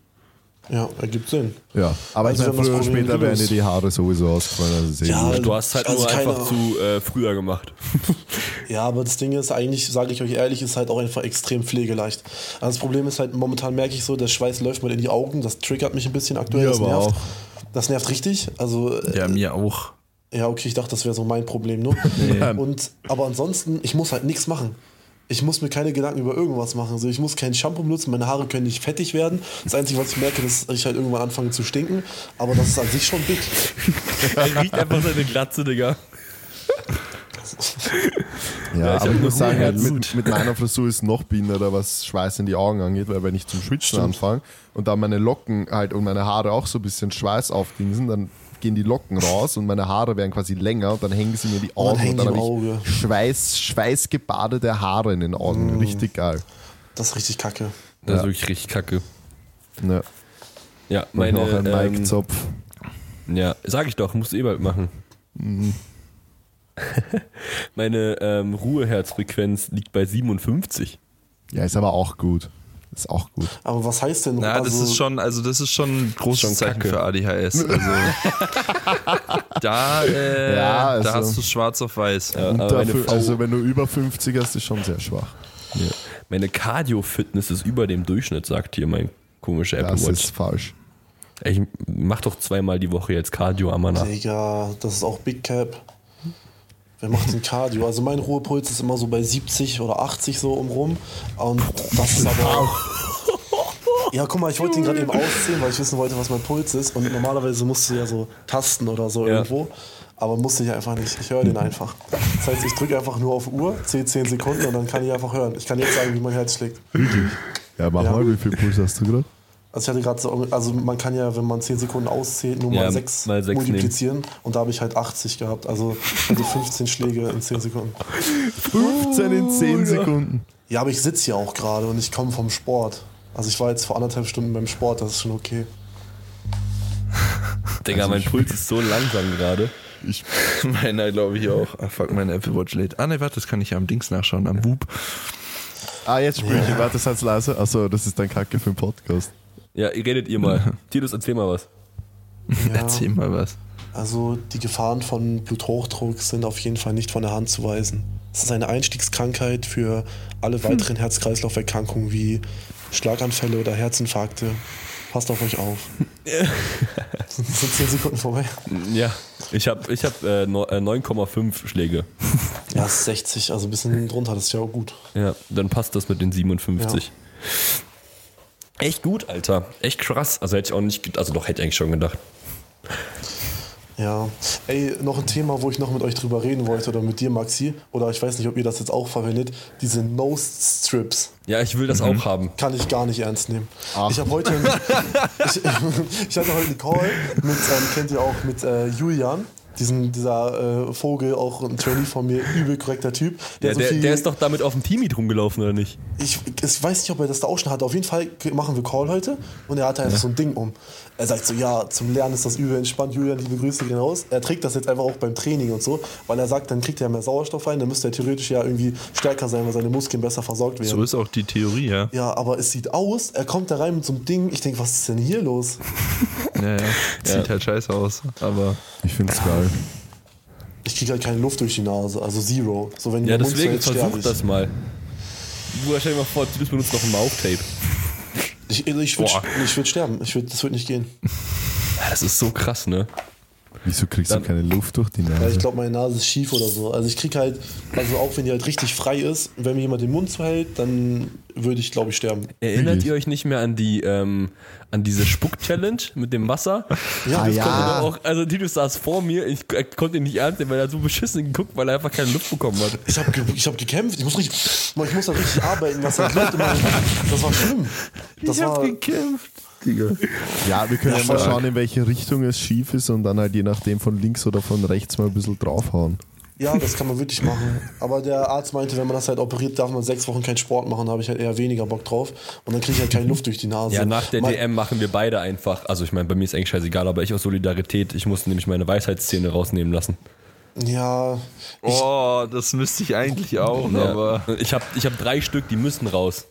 Ja, ergibt Sinn. Ja, aber Also ich meine, früher oder später wären dir die Haare sowieso ausgefallen. Also Ja. Du hast halt Also nur keine- einfach zu äh, früher gemacht. Ja, aber das Ding ist eigentlich, sage ich euch ehrlich, ist halt auch einfach extrem pflegeleicht. Also das Problem ist halt, momentan merke ich so, der Schweiß läuft mir in die Augen, das triggert mich ein bisschen aktuell, Mir das aber nervt. auch. Das nervt richtig. Also äh, Ja, mir auch. Ja, okay, ich dachte, das wäre so mein Problem nur. Und, aber ansonsten, ich muss halt nichts machen. Ich muss mir keine Gedanken über irgendwas machen. Also ich muss kein Shampoo benutzen, meine Haare können nicht fettig werden. Das Einzige, was ich merke, ist, dass ich halt irgendwann anfange zu stinken. Aber das ist an sich schon big. Er riecht einfach seine Glatze, Digga. Ja, Ja, ich aber ich muss sagen, mit, mit meiner Frisur ist noch behinderter, was Schweiß in die Augen angeht, weil wenn ich zum Schwitzen anfange und da meine Locken halt und meine Haare auch so ein bisschen Schweiß aufdingsen, dann gehen die Locken raus und meine Haare werden quasi länger und dann hängen sie mir in die dann Augen hängen und dann die habe ich Schweiß, schweißgebadete Haare in den Augen. Richtig geil. Das ist richtig kacke. Das ist Ja. wirklich richtig kacke. Ja, Ja, meine, meine. noch ein ähm, Mike-Zopf. Ja, sag ich doch, musst du eh bald machen. Mhm. Meine ähm, Ruheherzfrequenz liegt bei 57. Ja, ist aber auch gut. Ist auch gut. Aber was heißt denn? Ja, also, das ist schon, also das ist schon ein großes Schon Zeichen Kacke. für ADHS. Also da, äh, Ja, also- da hast du schwarz auf weiß. Ja, fü- also wenn du über 50 hast, ist schon sehr schwach. meine Cardio-Fitness ist über dem Durchschnitt, sagt hier mein komischer Apple Das Watch. ist falsch. Ich mach doch zweimal die Woche jetzt Cardio Amana. Digga, das ist auch Big Cap. Wer macht denn Cardio? Also mein Ruhepuls ist immer so bei 70 oder 80 so umrum. Und das ist aber auch. Ja, guck mal, ich wollte ihn gerade eben auszählen, weil ich wissen wollte, was mein Puls ist. Und normalerweise musst du ja so tasten oder so Ja. irgendwo. Aber musste ich einfach nicht. Ich höre den einfach. Das heißt, ich drücke einfach nur auf Uhr, zähle 10 Sekunden und dann kann ich einfach hören. Ich kann jetzt sagen, wie mein Herz schlägt. Ja, mach Ja. mal, wie viel Puls hast du gerade? Also ich hatte gerade so, also man kann ja, wenn man 10 Sekunden auszählt, nur Ja, mal 6 mal sechs multiplizieren. Und da habe ich halt 80 gehabt. Also ich hatte 15 Schläge in 10 Sekunden. 15 in 10 Sekunden. Ja, aber ich sitze ja auch gerade und ich komme vom Sport. Also ich war jetzt vor anderthalb Stunden beim Sport, das ist schon okay. Digga, mein Puls ist so langsam gerade. Ich, Meiner glaube ich auch. Ah, fuck, meine Apple Watch lädt. Ah ne, warte, das kann ich ja am Dings nachschauen, am Whoop. ah, jetzt spüre ich ihn. Warte, seid leise. Achso, das ist dein Kacke für den Podcast. Ja, ihr redet ihr mal. Titus, erzähl mal was. Ja, Erzähl mal was. also die Gefahren von Bluthochdruck sind auf jeden Fall nicht von der Hand zu weisen. Es ist eine Einstiegskrankheit für alle weiteren Herz-Kreislauf-Erkrankungen wie Schlaganfälle oder Herzinfarkte. Passt auf euch auf. sind 10 Sekunden vorbei. Ja, ich habe ich hab, äh, no- äh, 9,5 Schläge. Ja, es ist 60, also ein bisschen drunter, das ist ja auch gut. Ja, dann passt das mit den 57. Echt gut, Alter. Echt krass. Also hätte ich auch nicht, also doch hätte ich eigentlich schon gedacht. Ja, ey, noch ein Thema, wo ich noch mit euch drüber reden wollte oder mit dir, Maxi, oder ich weiß nicht, ob ihr das jetzt auch verwendet, diese Nose Strips. Ja, ich will das auch haben. Kann ich gar nicht ernst nehmen. Ich habe heute, ich, ich hatte heute einen Call mit, ähm, kennt ihr auch, mit äh, Julian, diesen, dieser äh, Vogel, auch ein Trainee von mir, übel korrekter Typ. Der, so der, viel- der ist doch damit auf dem Teammeet rumgelaufen, oder nicht? ich, ich weiß nicht, ob er das da auch schon hatte. Auf jeden Fall machen wir Call heute und er hatte einfach so ein Ding um. Er sagt so, ja, zum Lernen ist das übel entspannt. Julian, liebe Grüße gehen raus. Er trägt das jetzt einfach auch beim Training und so, weil er sagt, dann kriegt er mehr Sauerstoff rein, dann müsste er theoretisch ja irgendwie stärker sein, weil seine Muskeln besser versorgt werden. So ist auch die Theorie, ja. ja, aber es sieht aus, er kommt da rein mit so einem Ding. Ich denke, was ist denn hier los? Ja, ja. Sieht halt scheiße aus. Aber Ich find's geil. Ich kriege halt keine Luft durch die Nase, also Zero. So, wenn Ja, der Mund deswegen versuch das mal. Du stell dir mal vor, Titus benutzt noch ein Mouth-Tape. Ich, ich würde ich würd sterben. Ich würd, das wird nicht gehen. Ja, das ist so krass, ne? Wieso kriegst Dann- du keine Luft durch die Weil Nase? ich glaube, meine Nase ist schief oder so. Also ich krieg halt, also auch wenn die halt richtig frei ist, wenn mir jemand den Mund zuhält, dann würde ich, glaube ich, sterben. Erinnert Wirklich? ihr euch nicht mehr an die ähm, an diese Spuck-Challenge mit dem Wasser? Ja, Ah, das ja. auch, also Titus saß vor mir, ich äh, konnte ihn nicht ernst nehmen, weil er so beschissen geguckt, weil er einfach keine Luft bekommen hat. Ich habe ich hab gekämpft. Ich muss, richtig, ich muss da richtig arbeiten. Das war, das war schlimm. Das war, gekämpft. Digga. Ja, wir können Ja, ja mal schauen, in welche Richtung es schief ist und dann halt je nachdem von links oder von rechts mal ein bisschen draufhauen. ja, das kann man wirklich machen. Aber der Arzt meinte, wenn man das halt operiert, darf man sechs Wochen keinen Sport machen. Da habe ich halt eher weniger Bock drauf. Und dann kriege ich halt keine Luft durch die Nase. Ja, nach der Mein- DM machen wir beide einfach, also ich meine, bei mir ist eigentlich scheißegal, aber ich aus Solidarität, ich musste nämlich meine Weisheitszähne rausnehmen lassen. Ja, Oh, das müsste ich eigentlich auch, aber. Ja. Ich habe ich hab drei Stück, die müssen raus.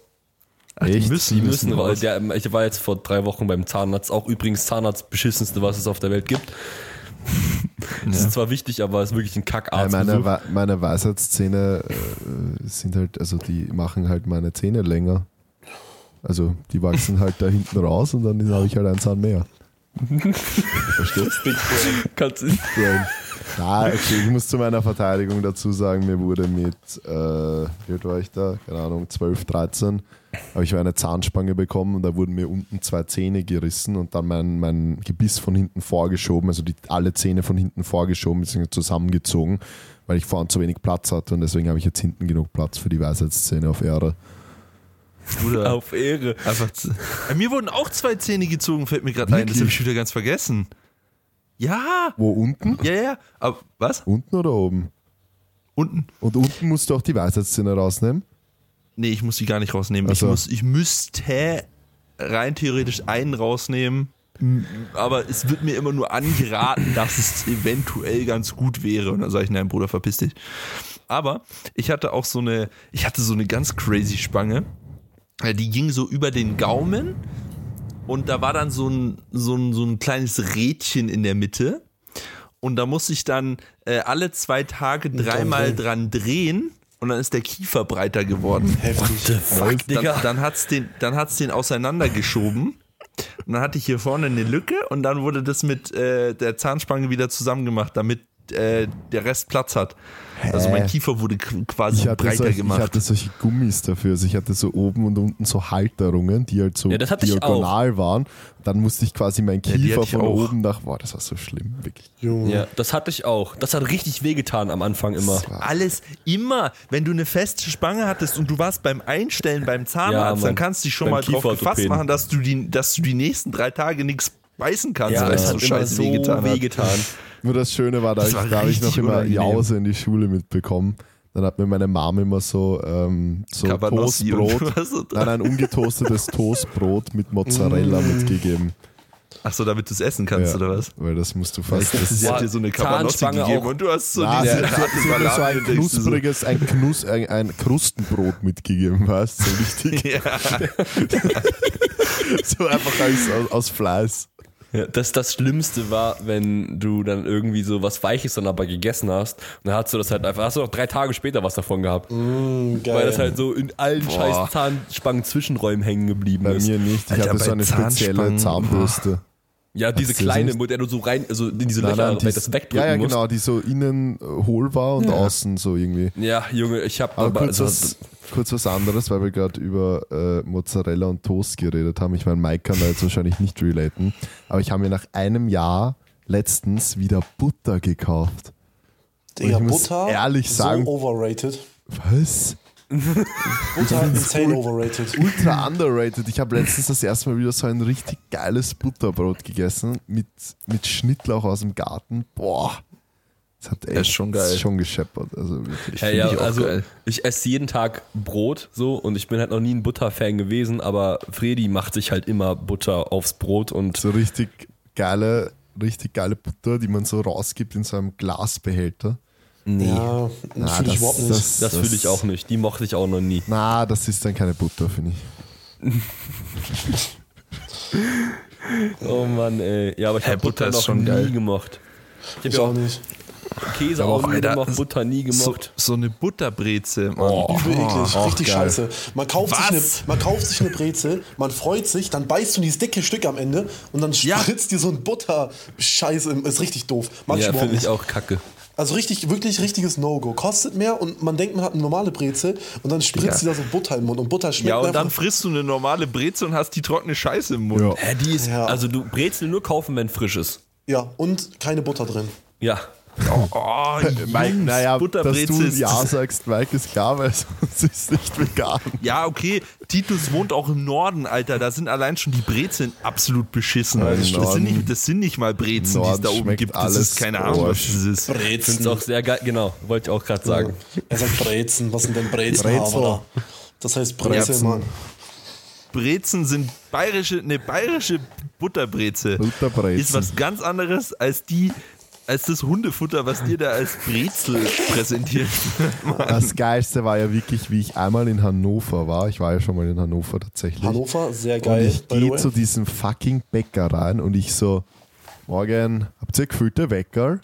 Ach, die Echt? müssen, Die müssen müssen raus. Der, ich war jetzt vor drei Wochen beim Zahnarzt, auch übrigens Zahnarzt beschissenste, was es auf der Welt gibt. Das ist zwar wichtig, aber es ist wirklich ein Kackarzt. meine, Wa- meine Weisheitszähne äh, sind halt, also die machen halt meine Zähne länger. Also die wachsen halt da hinten raus und dann habe ich halt einen Zahn mehr. Verstehst Kannst, du? Ja, okay, ich muss zu meiner Verteidigung dazu sagen, mir wurde mit, äh, wie alt war ich da? Keine Ahnung, 12, 13, habe ich eine Zahnspange bekommen und da wurden mir unten zwei Zähne gerissen und dann mein, mein Gebiss von hinten vorgeschoben, also die, alle Zähne von hinten vorgeschoben, bzw. zusammengezogen, weil ich vorne zu wenig Platz hatte und deswegen habe ich jetzt hinten genug Platz für die Weisheitszähne auf Erde. Bruder. auf Ehre. Einfach Bei mir wurden auch zwei Zähne gezogen, fällt mir gerade ein. Das habe ich wieder ganz vergessen. Ja, Wo unten? ja, ja. Aber was? Unten oder oben? Unten? Und unten musst du auch die Weisheitszähne rausnehmen? Nee, ich muss die gar nicht rausnehmen. Ich, muss, ich müsste rein theoretisch einen rausnehmen. Aber es wird mir immer nur angeraten, dass es eventuell ganz gut wäre. Und dann sage ich, nein, Bruder, verpiss dich. Aber ich hatte auch so eine, ich hatte so eine ganz crazy Spange. die ging so über den Gaumen und da war dann so ein, so ein, so ein kleines Rädchen in der Mitte. Und da musste ich dann äh, alle zwei Tage dreimal dran drehen und dann ist der Kiefer breiter geworden. Heftig. Fuck, Dann, dann hat's den, dann hat's den auseinandergeschoben. Und dann hatte ich hier vorne eine Lücke und dann wurde das mit äh, der Zahnspange wieder zusammengemacht, damit äh, der Rest Platz hat. Also mein Kiefer wurde quasi Ich breiter solche, ich gemacht. hatte solche Gummis dafür. Also ich hatte so oben und unten so Halterungen, die halt so Ja, ich diagonal waren. Dann musste ich quasi meinen Kiefer ich von auch. oben nach. Boah, das war so schlimm, wirklich. Junge. Ja, das hatte ich auch. Das hat richtig wehgetan am Anfang immer. Alles immer, wenn du eine feste Spange hattest und du warst beim Einstellen beim Ja, Zahnarzt, Mann. dann kannst du dich schon Beim mal drauf gefasst machen, dass du die, dass du die nächsten drei Tage nichts beißen kannst, Ja, weil es so immer scheiße so wehgetan hat. wehgetan. Nur das Schöne war, da, ich, habe ich noch immer unangenehm. Jause in die Schule mitbekommen. Dann hat mir meine Mom immer so, ähm, so Toastbrot, nein, ein ungetoastetes Toastbrot mit Mozzarella mitgegeben. Ach so, damit du es essen kannst, Ja, oder was? Weil das musst du fast. Das Sie ist, hat dir so eine Cabanossi gegeben auch. und du hast so Na, diese sie, sie, so ein knuspriges, ein, Knus, ein, ein Krustenbrot mitgegeben, weißt du? So richtig. Ja. so einfach als, aus, aus Fleiß. Ja, das, das Schlimmste war, wenn du dann irgendwie so was Weiches dann aber gegessen hast und dann hast du das halt einfach, hast du noch drei Tage später was davon gehabt. Mm, geil. Weil das halt so in allen scheiß Zahnspangen Zwischenräumen hängen geblieben Bei ist. mir nicht. Ich Alter, hatte so bei eine spezielle Zahnbürste. Ja, diese kleine, mit der du so rein, also in diese Nein, Löcher, nein, weil die das wegdrücken ja, ja, musst. genau, die so innen äh, hohl war und außen so irgendwie. Ja, Junge, ich hab Aber aber, kurz, also, was, kurz was anderes, weil wir gerade über äh, Mozzarella und Toast geredet haben. Ich meine, Mike kann da jetzt wahrscheinlich nicht relaten, aber ich habe mir nach einem Jahr letztens wieder Butter gekauft. Digga, ich muss Butter, ehrlich sagen- so overrated. Was? Butter insane overrated. Ultra underrated. Ich habe letztens das erste Mal wieder so ein richtig geiles Butterbrot gegessen mit, mit Schnittlauch aus dem Garten. Boah. Das hat echt ist schon geil. schon gescheppert. Also wirklich. ja, ja, ich also geil. ich esse jeden Tag Brot so und ich bin halt noch nie ein Butterfan gewesen, aber Fredi macht sich halt immer Butter aufs Brot und So richtig geile, richtig geile Butter, die man so rausgibt in so einem Glasbehälter. Nee, Ja, Na, fühle ich überhaupt nicht. das- das fühle ich auch nicht. Die mochte ich auch noch nie. Na, das ist dann keine Butter, finde ich. Oh Mann, ey. Ja, aber ich habe Butter, Butter noch schon nie geil. gemocht. Ich ich habe ja auch auch nicht. Käse auch nie Alter, gemocht, Butter nie So, gemocht. so eine Butterbreze, Mann. Oh. Übel eklig, auch richtig geil. scheiße. Man kauft, sich eine, man kauft sich eine Brezel, man freut sich, dann beißt du dieses dicke Stück am Ende und dann Ja. spritzt dir so ein Butter-Scheiße. im- Ist richtig doof. Ich Ja, finde ich auch kacke. Also richtig, wirklich richtiges No-Go. Kostet mehr und man denkt, man hat eine normale Brezel und dann spritzt Ja. dir da so Butter im Mund und Butter schmeckt Ja, und dann frisst du eine normale Breze und hast die trockene Scheiße im Mund. Ja. Hä, die ist, Ja. also du Brezel nur kaufen, wenn frisch ist. Ja, und keine Butter drin. Ja. Oh, Mike, Jungs, naja, dass Butterbreze du ist Ja sagst, Mike ist klar, weil sonst ist nicht vegan. Ja, okay. Titus wohnt auch im Norden, Alter. Da sind allein schon die Brezeln absolut beschissen. Ja, im das, sind nicht, das sind nicht mal Brezen, die es da oben gibt. Das alles ist keine Ahnung, was das ist. Brezen. auch sehr geil. Genau, wollte ich auch gerade sagen. Er sagt Brezen. Was sind denn Brezen? Brezel. Das heißt Brezel, Brezen. Mann. Brezen sind bayerische, eine bayerische Butterbreze. Butterbrezen. Ist was ganz anderes als die, als das Hundefutter, was dir da als Brezel präsentiert. Das Geilste war ja wirklich, wie ich einmal in Hannover war. Ich war ja schon mal in Hannover tatsächlich. Hannover, sehr Und geil. ich by the gehe zu diesem fucking Bäcker rein und ich so, morgen, habt ihr gefüllte Wecker?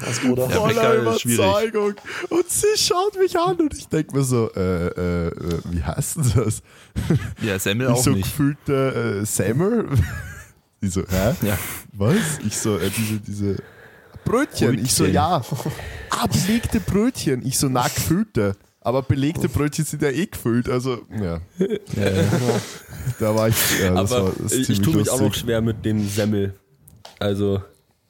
Als Bruder. Ja, Voller Bäcker ist schwierig. Überzeugung. Und sie schaut mich an und ich denke mir so, äh, äh, äh, wie heißt denn das? Ja, Semmel Ich auch so nicht. gefüllte äh, Semmel. Die so, hä? Ja. Was? Ich so, äh, diese, diese Brötchen. Ich so, Brötchen. ja. Ah, belegte Brötchen. Ich so, na, gefüllte. Aber belegte Brötchen sind ja eh gefüllt, also, ja. Da war ich, ja, das war Aber das ich, tue mich auch noch lustig. schwer mit dem Semmel. Also,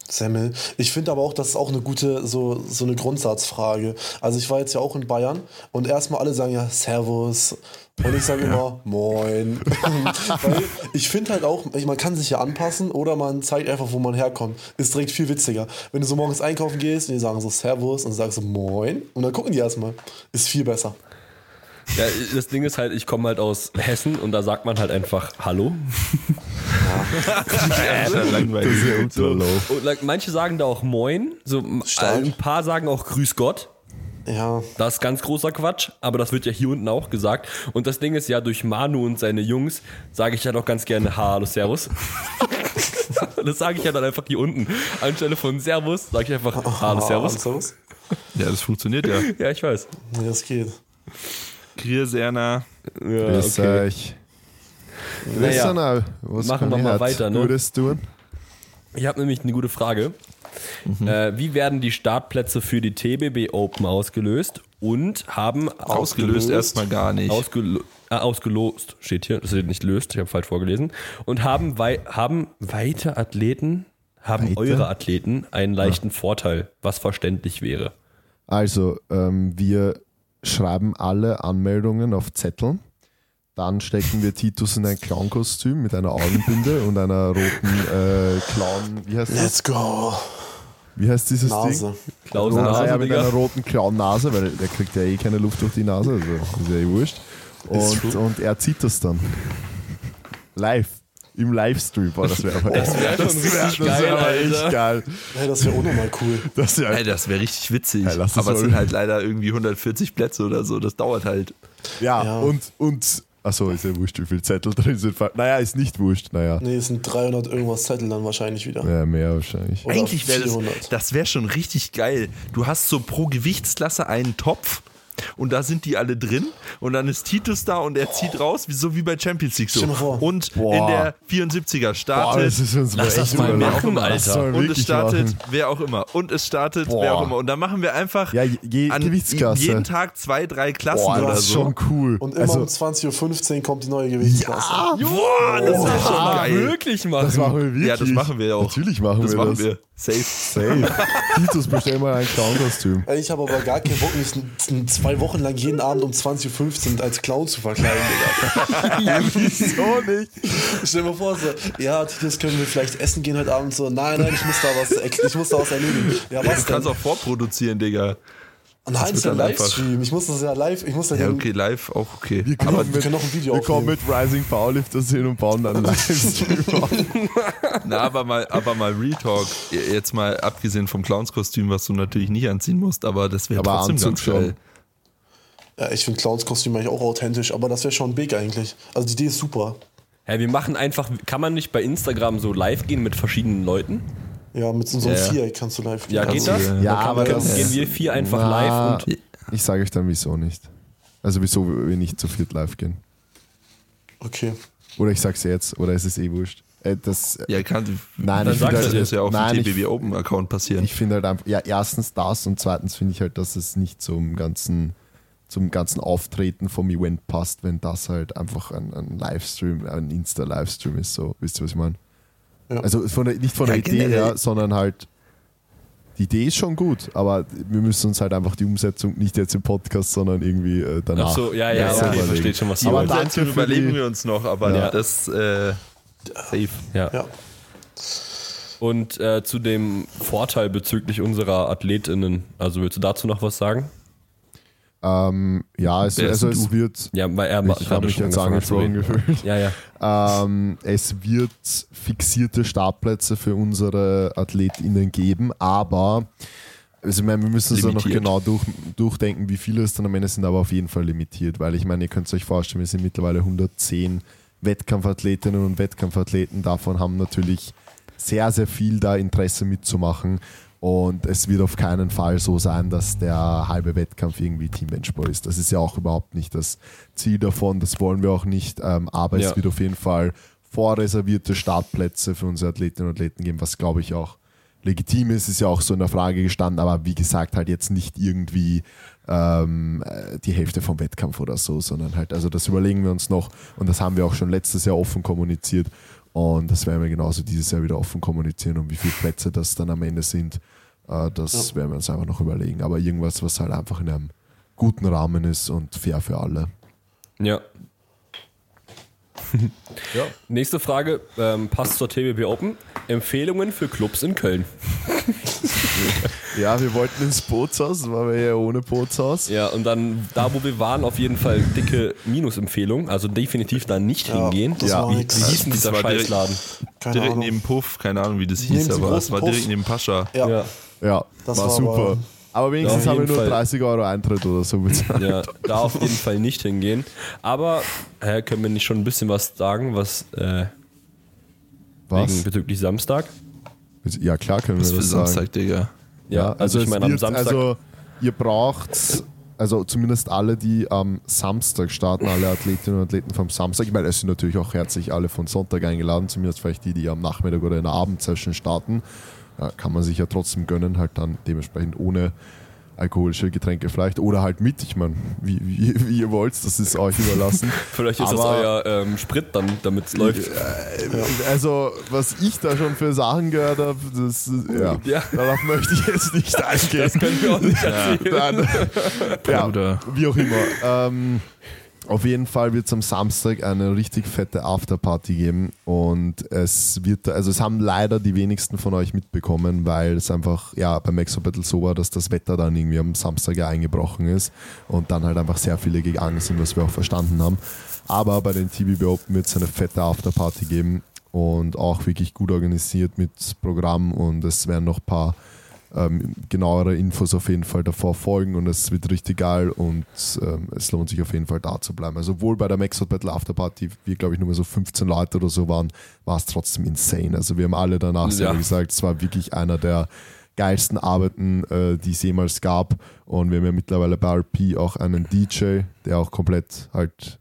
Semmel. Ich finde aber auch, das ist auch eine gute, so, so eine Grundsatzfrage. Also ich war jetzt ja auch in Bayern und erstmal alle sagen ja Servus. Und ich sage immer Moin. Weil ich finde halt auch, man kann sich ja anpassen oder man zeigt einfach, wo man herkommt. Ist direkt viel witziger. Wenn du so morgens einkaufen gehst und die sagen so Servus und sagst so Moin und dann gucken die erstmal. Ist viel besser. ja, das Ding ist halt, ich komme halt aus Hessen und da sagt man halt einfach Hallo. Alter, Das langweilig. ist ja low. Und like, manche sagen da auch Moin. So, Stark. ein paar sagen auch Grüß Gott. Ja, Das ist ganz großer Quatsch, aber das wird ja hier unten auch gesagt. Und das Ding ist ja, durch Manu und seine Jungs sage ich ja doch ganz gerne Hallo, Servus. das sage ich ja dann einfach hier unten. Anstelle von Servus sage ich einfach Hallo, Servus. Servus. Ja, das funktioniert ja. Ja, ich weiß. Nee, das geht. Grüß, Erna. Ja, Grüß okay. euch. Naja. Was machen wir mal weiter, ne? Gutes tun? Ich habe nämlich eine gute Frage. Mhm. Äh, wie werden die Startplätze für die TBB Open ausgelöst und haben Ausgelöst erstmal gar nicht. Ausgelo äh, ausgelost steht hier, das steht nicht löst, ich habe falsch vorgelesen. Und haben, wei haben weite Athleten, haben Weite? eure Athleten einen leichten Vorteil, was verständlich wäre. Also, ähm, wir schreiben alle Anmeldungen auf Zetteln. Dann stecken wir Titus in ein Clownkostüm mit einer Augenbinde und einer roten äh, Clown. Wie heißt das? Let's go. Wie heißt dieses Nase. Ding? Klaus Roten Nase, Eier mit einer roten Clown-Nase, weil der kriegt ja eh keine Luft durch die Nase, also ist ja eh wurscht. Und, und er zieht das dann. Live. Im Livestream. Boah, das wäre Das wär schon richtig geil, wär aber echt geil. Hey, das wäre unnormal cool. Das wär, Ey, das wäre richtig witzig. Ja, es aber es sind halt leider irgendwie 140 Plätze oder so. Das dauert halt. ja, Ja. und, und achso, ist ja wurscht, wie viele Zettel drin sind. Naja, ist nicht wurscht, naja. Nee, es sind 300 irgendwas Zettel dann wahrscheinlich wieder. Ja, mehr wahrscheinlich. Oder Eigentlich wäre das, 400. das wäre schon richtig geil. Du hast so pro Gewichtsklasse einen Topf und da sind die alle drin und dann ist Titus da und er zieht raus, wie, so wie bei Champions League so. Und Boah. in der 74er Boah, startet das ist uns Lass das mal machen, Lass Alter. und es startet machen. wer auch immer und es startet Boah. wer auch immer und dann machen wir einfach Ja, je- an jeden Tag zwei, drei Klassen Boah, oder das ist so. schon cool. Und immer also, um 20.15 Uhr kommt die neue Gewichtsklasse. Boah, das wäre schon geil. wirklich machen. das machen wir wirklich. Ja, das machen wir ja auch. Natürlich machen das wir machen das. wir. Safe. Safe. Titus, bestell mal ein Clown-Kostüm. Ey, Ich habe aber gar keinen Bock, mich zwei Wochen lang jeden Abend um 20.15 Uhr als Clown zu verkleiden, Digga. Wieso nicht? Stell dir mal vor, so, ja, Titus, können wir vielleicht essen gehen heute Abend? So, nein, nein, ich muss da was, ich muss da was erledigen. Ja, Du was denn? kannst auch vorproduzieren, Digga. Nein, das ist ja Livestream. Ich muss das ja live, ich muss ja, Ja, okay, live auch okay. Wir kommen, wir mit, können auch ein Video wir kommen mit Rising Powerlifters hin und bauen dann einen Livestream auf. Na, aber mal, aber mal Real Talk. Jetzt mal abgesehen vom Clownskostüm, was du natürlich nicht anziehen musst, aber das wäre Aber trotzdem Anzug ganz schon. geil. Ja, ich finde Clowns-Kostüm eigentlich auch authentisch, aber das wäre schon big eigentlich. Also die Idee ist super. Ja, wir machen einfach, kann man nicht bei Instagram so live gehen mit verschiedenen Leuten? Ja, mit so einem Ja, ja. Viereck kannst du live Ja, gehen. geht Kannst das? Ja, Dann kann- aber können- das- gehen wir vier einfach Na, live und Ich sage euch dann wieso nicht. Also wieso wir nicht zu viert live gehen. Okay. Oder ich sag's jetzt, oder ist es eh wurscht. Äh, das, Ja, kann, Nein, Dann ich sagst das halt, ist ja auf nein, dem ich, TBB Open Account passieren. ich finde halt einfach, ja, erstens das und zweitens finde ich halt, dass es nicht zum ganzen, zum ganzen Auftreten vom Event passt, wenn das halt einfach ein, ein Livestream, ein Insta-Livestream ist, so, wisst ihr, was ich meine? Ja. Also von der, nicht von der Ja, Idee generell. her, sondern halt, die Idee ist schon gut, aber wir müssen uns halt einfach die Umsetzung nicht jetzt im Podcast, sondern irgendwie äh, danach. Ach so, ja, ja, Ja, okay, überlegen. versteht schon, was die du aber für überlegen die- wir uns noch, aber Ja. das äh, safe. Ja. Ja. Und äh, zu dem Vorteil bezüglich unserer AthletInnen, also willst du dazu noch was sagen? Ähm, ja, es, also es wird, Ja, weil er ich habe mich jetzt angesprochen gefühlt. Ja, ja. Ähm, es wird fixierte Startplätze für unsere AthletInnen geben, aber also ich meine, wir müssen es dann noch genau durch, durchdenken, wie viele es dann am Ende sind, aber auf jeden Fall limitiert, weil ich meine, ihr könnt es euch vorstellen, wir sind mittlerweile 110 Wettkampfathletinnen und Wettkampfathleten, davon haben natürlich sehr, sehr viel da Interesse mitzumachen. Und es wird auf keinen Fall so sein, dass der halbe Wettkampf irgendwie Teambenchball ist. Das ist ja auch überhaupt nicht das Ziel davon. Das wollen wir auch nicht. Ähm, aber Ja. es wird auf jeden Fall vorreservierte Startplätze für unsere Athletinnen und Athleten geben, was glaube ich auch legitim ist. Ist ja auch so in der Frage gestanden. Aber wie gesagt, halt jetzt nicht irgendwie ähm, äh, die Hälfte vom Wettkampf oder so, sondern halt, also das überlegen wir uns noch. Und das haben wir auch schon letztes Jahr offen kommuniziert. Und das werden wir genauso dieses Jahr wieder offen kommunizieren. Und wie viele Plätze das dann am Ende sind, äh, das werden wir uns einfach noch überlegen. Aber irgendwas, was halt einfach in einem guten Rahmen ist und fair für alle. Ja. Nächste Frage ähm, passt zur TBB Open. Empfehlungen für Clubs in Köln. Ja, wir wollten ins Bootshaus, das war wir ja ohne Bootshaus. Ja, und dann da, wo wir waren, auf jeden Fall dicke Minusempfehlung. Also definitiv da nicht Ja, hingehen. das Ja. war Wie, wie hieß denn Das dieser war direkt- Scheißladen? Direkt Ahnung. neben Puff, keine Ahnung, wie das hieß, aber es war Puff? direkt neben Pascha. Ja. Ja. Ja, Das war, war super. Aber- wenigstens Ja, auf haben wir jeden nur Fall. 30 Euro Eintritt oder so bezahlt. Ja, da auf jeden Fall nicht hingehen. Aber hä, können wir nicht schon ein bisschen was sagen, was, äh, wegen Was? bezüglich Samstag? Ja, klar können wir Was für das sagen. Samstag, Digga. Ja, also, ich es meine am wird- Samstag. Also ihr braucht, also zumindest alle, die am Samstag starten, alle Athletinnen und Athleten vom Samstag. Ich meine, es sind natürlich auch herzlich alle von Sonntag eingeladen, zumindest vielleicht die, die am Nachmittag oder in der Abendsession starten. Ja, kann man sich ja trotzdem gönnen, halt dann dementsprechend ohne alkoholische Getränke vielleicht oder halt mit. Ich meine, wie, wie, wie ihr wollt, das ist euch überlassen. Vielleicht ist das Aber- euer ähm, Sprit dann, damit es läuft. Also, was ich da schon für Sachen gehört habe, das, ja, Ja. darauf möchte ich jetzt nicht eingehen. Das können wir auch nicht erzählen. Dann, ja, wie auch immer. Ähm, auf jeden Fall wird es am Samstag eine richtig fette Afterparty geben und es wird, also es haben leider die wenigsten von euch mitbekommen, weil es einfach, ja, beim Exo Battle so war, dass das Wetter dann irgendwie am Samstag ja eingebrochen ist und dann halt einfach sehr viele gegangen sind, was wir auch verstanden haben. Aber bei den TBB Open wird es eine fette Afterparty geben und auch wirklich gut organisiert mit Programm und es werden noch ein paar ähm, genauere Infos auf jeden Fall davor folgen und es wird richtig geil und ähm, es lohnt sich auf jeden Fall da zu bleiben. Also obwohl bei der Maxwell Battle Afterparty wir glaube ich nur mal so 15 Leute oder so waren, war es trotzdem insane. Also wir haben alle danach Ja. gesagt, es war wirklich einer der geilsten Arbeiten, äh, die es jemals gab und wir haben ja mittlerweile bei RP auch einen DJ, der auch komplett halt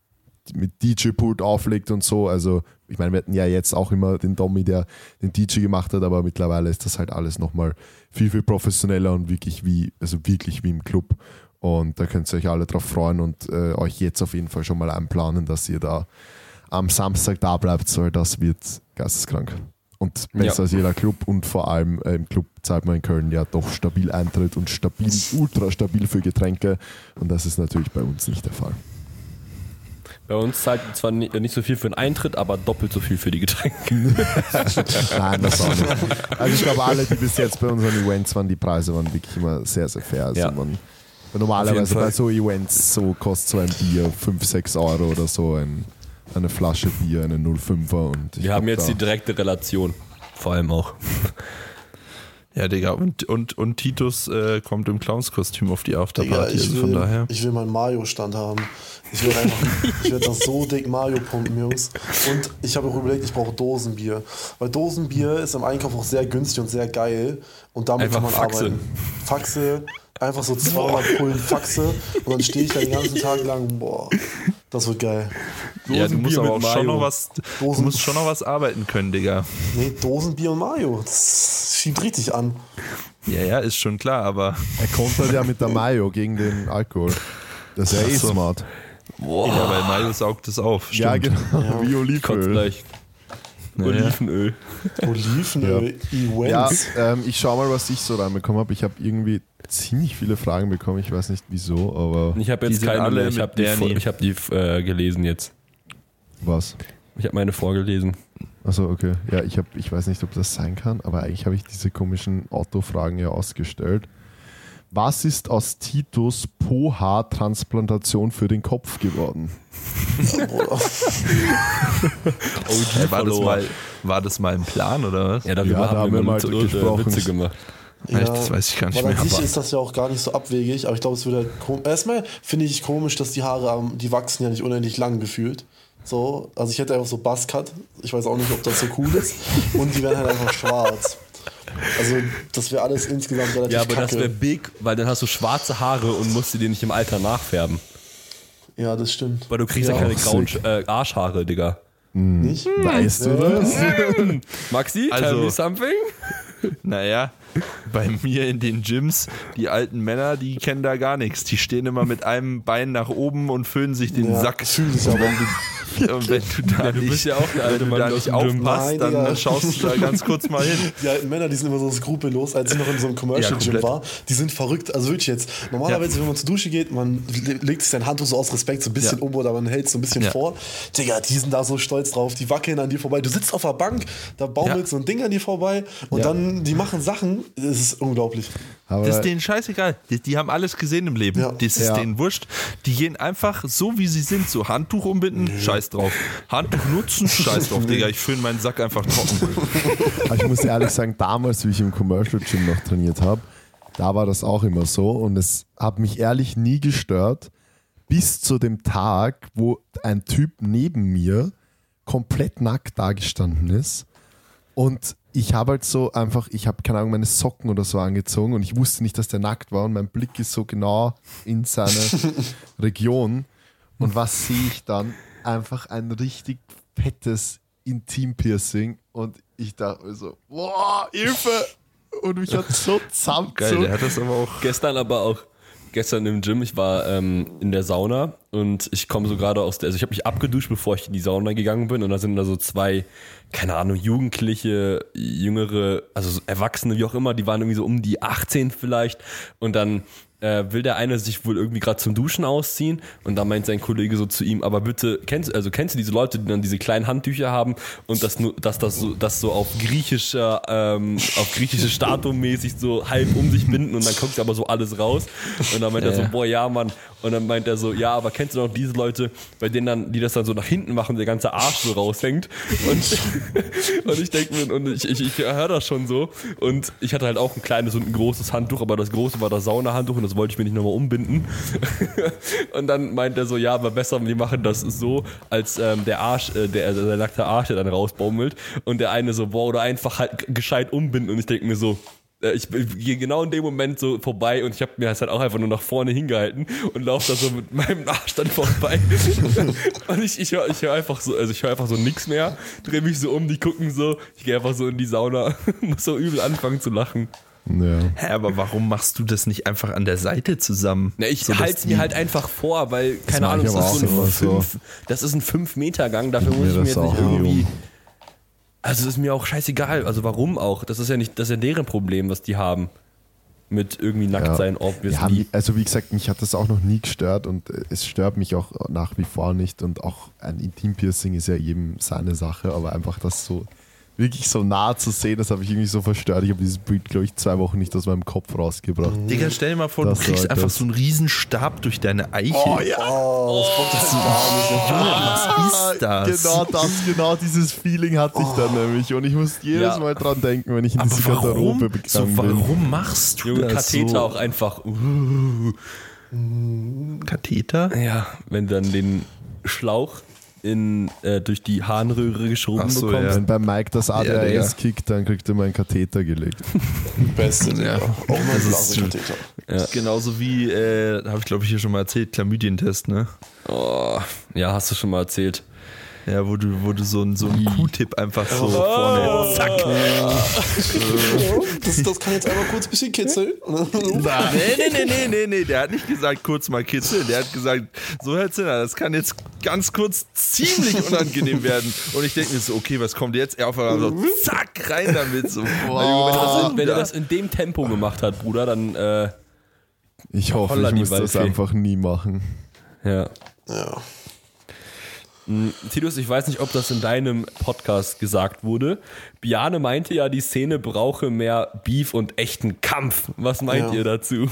mit DJ-Pult auflegt und so. Also, ich meine, wir hatten ja jetzt auch immer den Dommy, der den DJ gemacht hat, aber mittlerweile ist das halt alles nochmal viel, viel professioneller und wirklich wie, also wirklich wie im Club. Und da könnt ihr euch alle drauf freuen und äh, euch jetzt auf jeden Fall schon mal einplanen, dass ihr da am Samstag da bleibt, weil das wird geisteskrank. Und besser Ja. als jeder Club und vor allem äh, im Club zahlt man in Köln ja doch stabil Eintritt und stabil, ultra stabil für Getränke. Und das ist natürlich bei uns nicht der Fall. Bei uns zahlt zwar ni- nicht so viel für den Eintritt, aber doppelt so viel für die Getränke. Nein, das auch nicht. Also ich glaube, alle, die bis jetzt bei unseren Events waren, die Preise waren wirklich immer sehr, sehr fair. Also Ja. man, normalerweise bei so Events so kostet so ein Bier 5, 6 Euro oder so, ein, eine Flasche Bier, eine 05er. Und Wir haben jetzt die direkte Relation. Vor allem auch. Ja, Digga, und, und, und Titus äh, kommt im Clownskostüm auf die Digga, Afterparty, ich also von will, daher. ich will meinen Mario-Stand haben. Ich werde einfach, ich werde das so dick Mario pumpen, Jungs. Und ich habe auch überlegt, ich brauche Dosenbier. Weil Dosenbier ist im Einkauf auch sehr günstig und sehr geil. Und damit Einfach kann man Faxe. arbeiten. Faxe, einfach so 200 Pullen Faxe. Und dann stehe ich da den ganzen Tag lang, boah, das wird geil. Ja, du musst Dosenbier aber auch mit schon Mayo. noch was, du Dosen- musst schon noch was arbeiten können, Digga. Nee, Dosenbier und Mario, das schiebt richtig an. Ja, ja, ist schon klar, aber Er kontert ja mit der Mayo gegen den Alkohol. Das ist ja eh so. smart. ja, weil Mario saugt es auf. Stimmt. Ja, genau. Wie Kotzt Olivenöl. gleich. Ja, ja. Olivenöl. Olivenöl, Ja, Events. ähm, ich schau mal, was ich so reinbekommen habe. Ich habe irgendwie ziemlich viele Fragen bekommen. Ich weiß nicht wieso, aber Ich habe Die jetzt sind keine alle. Ich habe die, ich hab die äh, gelesen jetzt. was? Ich habe meine vorgelesen. Achso, okay. Ja, ich, hab, ich weiß nicht, ob das sein kann, aber eigentlich habe ich diese komischen Autofragen ja ausgestellt. Was ist aus Titus Po-Haar-Transplantation für den Kopf geworden? Bruder. Ey, war, das mal, war das mal ein Plan oder was? Ja, darüber Ja, da haben, wir wir mal zu- gesprochen. Witze gemacht. Echt? Das weiß ich gar nicht weil mehr. An sich ist das ja auch gar nicht so abwegig, aber ich glaube, es wird halt komisch. Erstmal finde ich komisch, dass die Haare, die wachsen ja nicht unendlich lang gefühlt. So, also ich hätte einfach so Buzzcut. Ich weiß auch nicht, ob das so cool ist. Und die werden halt einfach schwarz. Also, das wäre alles insgesamt relativ Ja, aber kacke. das wäre big, weil dann hast du schwarze Haare und musst sie dir nicht im Alter nachfärben. ja, das stimmt. Weil du kriegst ja, Ja, keine grauen äh, Arschhaare, Digga. Nicht? Weißt du das? Maxi, Also- tell me something? Naja, bei mir in den Gyms, die alten Männer, die kennen da gar nichts. Die stehen immer mit einem Bein nach oben und föhnen sich den Ja, Sack. fühl dich und aber. Wenn du, und wenn du da du nicht, bist ja auch wenn du Mann da nicht aufpasst, Nein, dann schaust du da ganz kurz mal hin. Die alten Männer, die sind immer so skrupellos, als ich noch in so einem Commercial Ja, Gym komplett. war. Die sind verrückt. Also wirklich jetzt. Normalerweise, wenn man zur Dusche geht, man le- legt sich sein Handtuch so aus Respekt so ein bisschen Ja. um oder man hält es so ein bisschen Ja. vor. Digga, die sind da so stolz drauf. Die wackeln an dir vorbei. Du sitzt auf der Bank, da baumelt Ja. so ein Ding an dir vorbei und Ja. dann, die machen Sachen. Das ist unglaublich. Aber Das ist denen scheißegal. Die, die haben alles gesehen im Leben. Ja. Das ist Ja. denen wurscht. Die gehen einfach so, wie sie sind. So Handtuch umbinden, scheiß drauf. Handtuch nutzen, scheiß drauf, Digga. Ich föhne meinen Sack einfach trocken. Aber ich muss ehrlich sagen, damals, wie ich im Commercial Gym noch trainiert habe, da war das auch immer so und es hat mich ehrlich nie gestört, bis zu dem Tag, wo ein Typ neben mir komplett nackt dagestanden ist und ich habe halt so einfach, ich habe keine Ahnung, meine Socken oder so angezogen und ich wusste nicht, dass der nackt war und mein Blick ist so genau in seine Region und was sehe ich dann? Einfach ein richtig fettes Intim-Piercing und ich dachte mir so, boah, Hilfe! Und mich hat so Geil, der zusammengezogen. hat das aber auch. Gestern aber auch, gestern im Gym, ich war ähm, in der Sauna und ich komme so gerade aus der, also ich habe mich abgeduscht, bevor ich in die Sauna gegangen bin und da sind da so zwei, keine Ahnung, Jugendliche, Jüngere, also so Erwachsene, wie auch immer, die waren irgendwie so um die 18 vielleicht und dann äh, will der eine sich wohl irgendwie gerade zum Duschen ausziehen? Und da meint sein Kollege so zu ihm, aber bitte, kennst, also kennst du diese Leute, die dann diese kleinen Handtücher haben und das nur, dass das so, das so auf griechischer, ähm, auf griechische Statue mäßig so halb um sich binden und dann kommt aber so alles raus? Und dann meint er so, boah, ja, Mann, und dann meint er so, ja, aber kennst du noch diese Leute, bei denen dann, die das dann so nach hinten machen, der ganze Arsch so raushängt? Und, und ich denke mir, und ich, ich, ich höre das schon so. Und ich hatte halt auch ein kleines und ein großes Handtuch, aber das große war das Saunahandtuch und das wollte ich mir nicht nochmal umbinden. und dann meint er so, ja, aber besser, wir machen das so, als ähm, der Arsch, äh, der, also der nackte Arsch, der dann rausbaumelt. Und der eine so, boah, oder einfach halt gescheit umbinden. Und ich denke mir so, äh, ich, gehe genau in dem Moment so vorbei und ich habe mir das halt auch einfach nur nach vorne hingehalten und laufe da so mit meinem Arsch dann vorbei. und ich, ich höre ich hör einfach so, also ich höre einfach so nix mehr, drehe mich so um, die gucken so, ich gehe einfach so in die Sauna, muss so übel anfangen zu lachen. Ja. Hä, aber warum machst du das nicht einfach an der Seite zusammen? Na, ich So, halte es mir halt einfach vor, weil, keine Ahnung, das ist, so ein immer so. fünf, das ist ein 5-Meter-Gang, dafür muss ich mir jetzt nicht irgendwie. um. Also das ist mir auch scheißegal. Also warum auch? Das ist ja nicht, das ist ja deren Problem, was die haben. Mit irgendwie nackt sein, Ja, obviously. also wie gesagt, mich hat das auch noch nie gestört und äh, es stört mich auch nach wie vor nicht und auch ein Intimpiercing ist ja jedem seine Sache, aber einfach das so wirklich so nah zu sehen, das habe ich irgendwie so verstört. Ich habe dieses Bild, glaube ich, zwei Wochen nicht aus meinem Kopf rausgebracht. Digga, stell dir mal vor, Das du kriegst einfach das. so einen riesen Stab durch deine Eiche. Oh, das bockt das gar nicht. was ist das? Genau das, genau dieses Feeling hatte ich dann nämlich und ich muss jedes Ja. Mal dran denken, wenn ich in Aber diese Garderobe warum? begangen So, bin. warum machst du Junge, das Katheter so? auch einfach. Uh, Katheter? ja, wenn du dann den Schlauch in, äh, durch die Harnröhre geschoben so, bekommst. ja. Wenn bei Mike das. ADHS kickt, dann kriegt er mal einen Katheter gelegt. Beste, Digga. Auch mal Das ein ist Blasenkatheter. Genauso wie, äh, habe ich glaube ich hier schon mal erzählt, Chlamydientest, ne? Oh, ja, hast du schon mal erzählt. Ja, wo du, wo du so ein, so Q-Tip einfach so vorne, zack. Das, das kann jetzt einmal kurz ein bisschen kitzeln. Nee, nee, nee, nee, nee, nee, der hat nicht gesagt kurz mal kitzeln, der hat gesagt, so Herr Zinner, das kann jetzt ganz kurz ziemlich unangenehm werden. Und ich denke mir so, okay, was kommt jetzt? Er auf einmal so, zack, rein damit. So, boah, Wenn, er das, in dem Tempo gemacht hat, Bruder, dann äh, Ich hoffe, ich muss das einfach nie machen. ja. Ja. Titus, ich weiß nicht, ob das in deinem Podcast gesagt wurde. Biane meinte ja, die Szene brauche mehr Beef und echten Kampf. Was meint Ja. ihr dazu?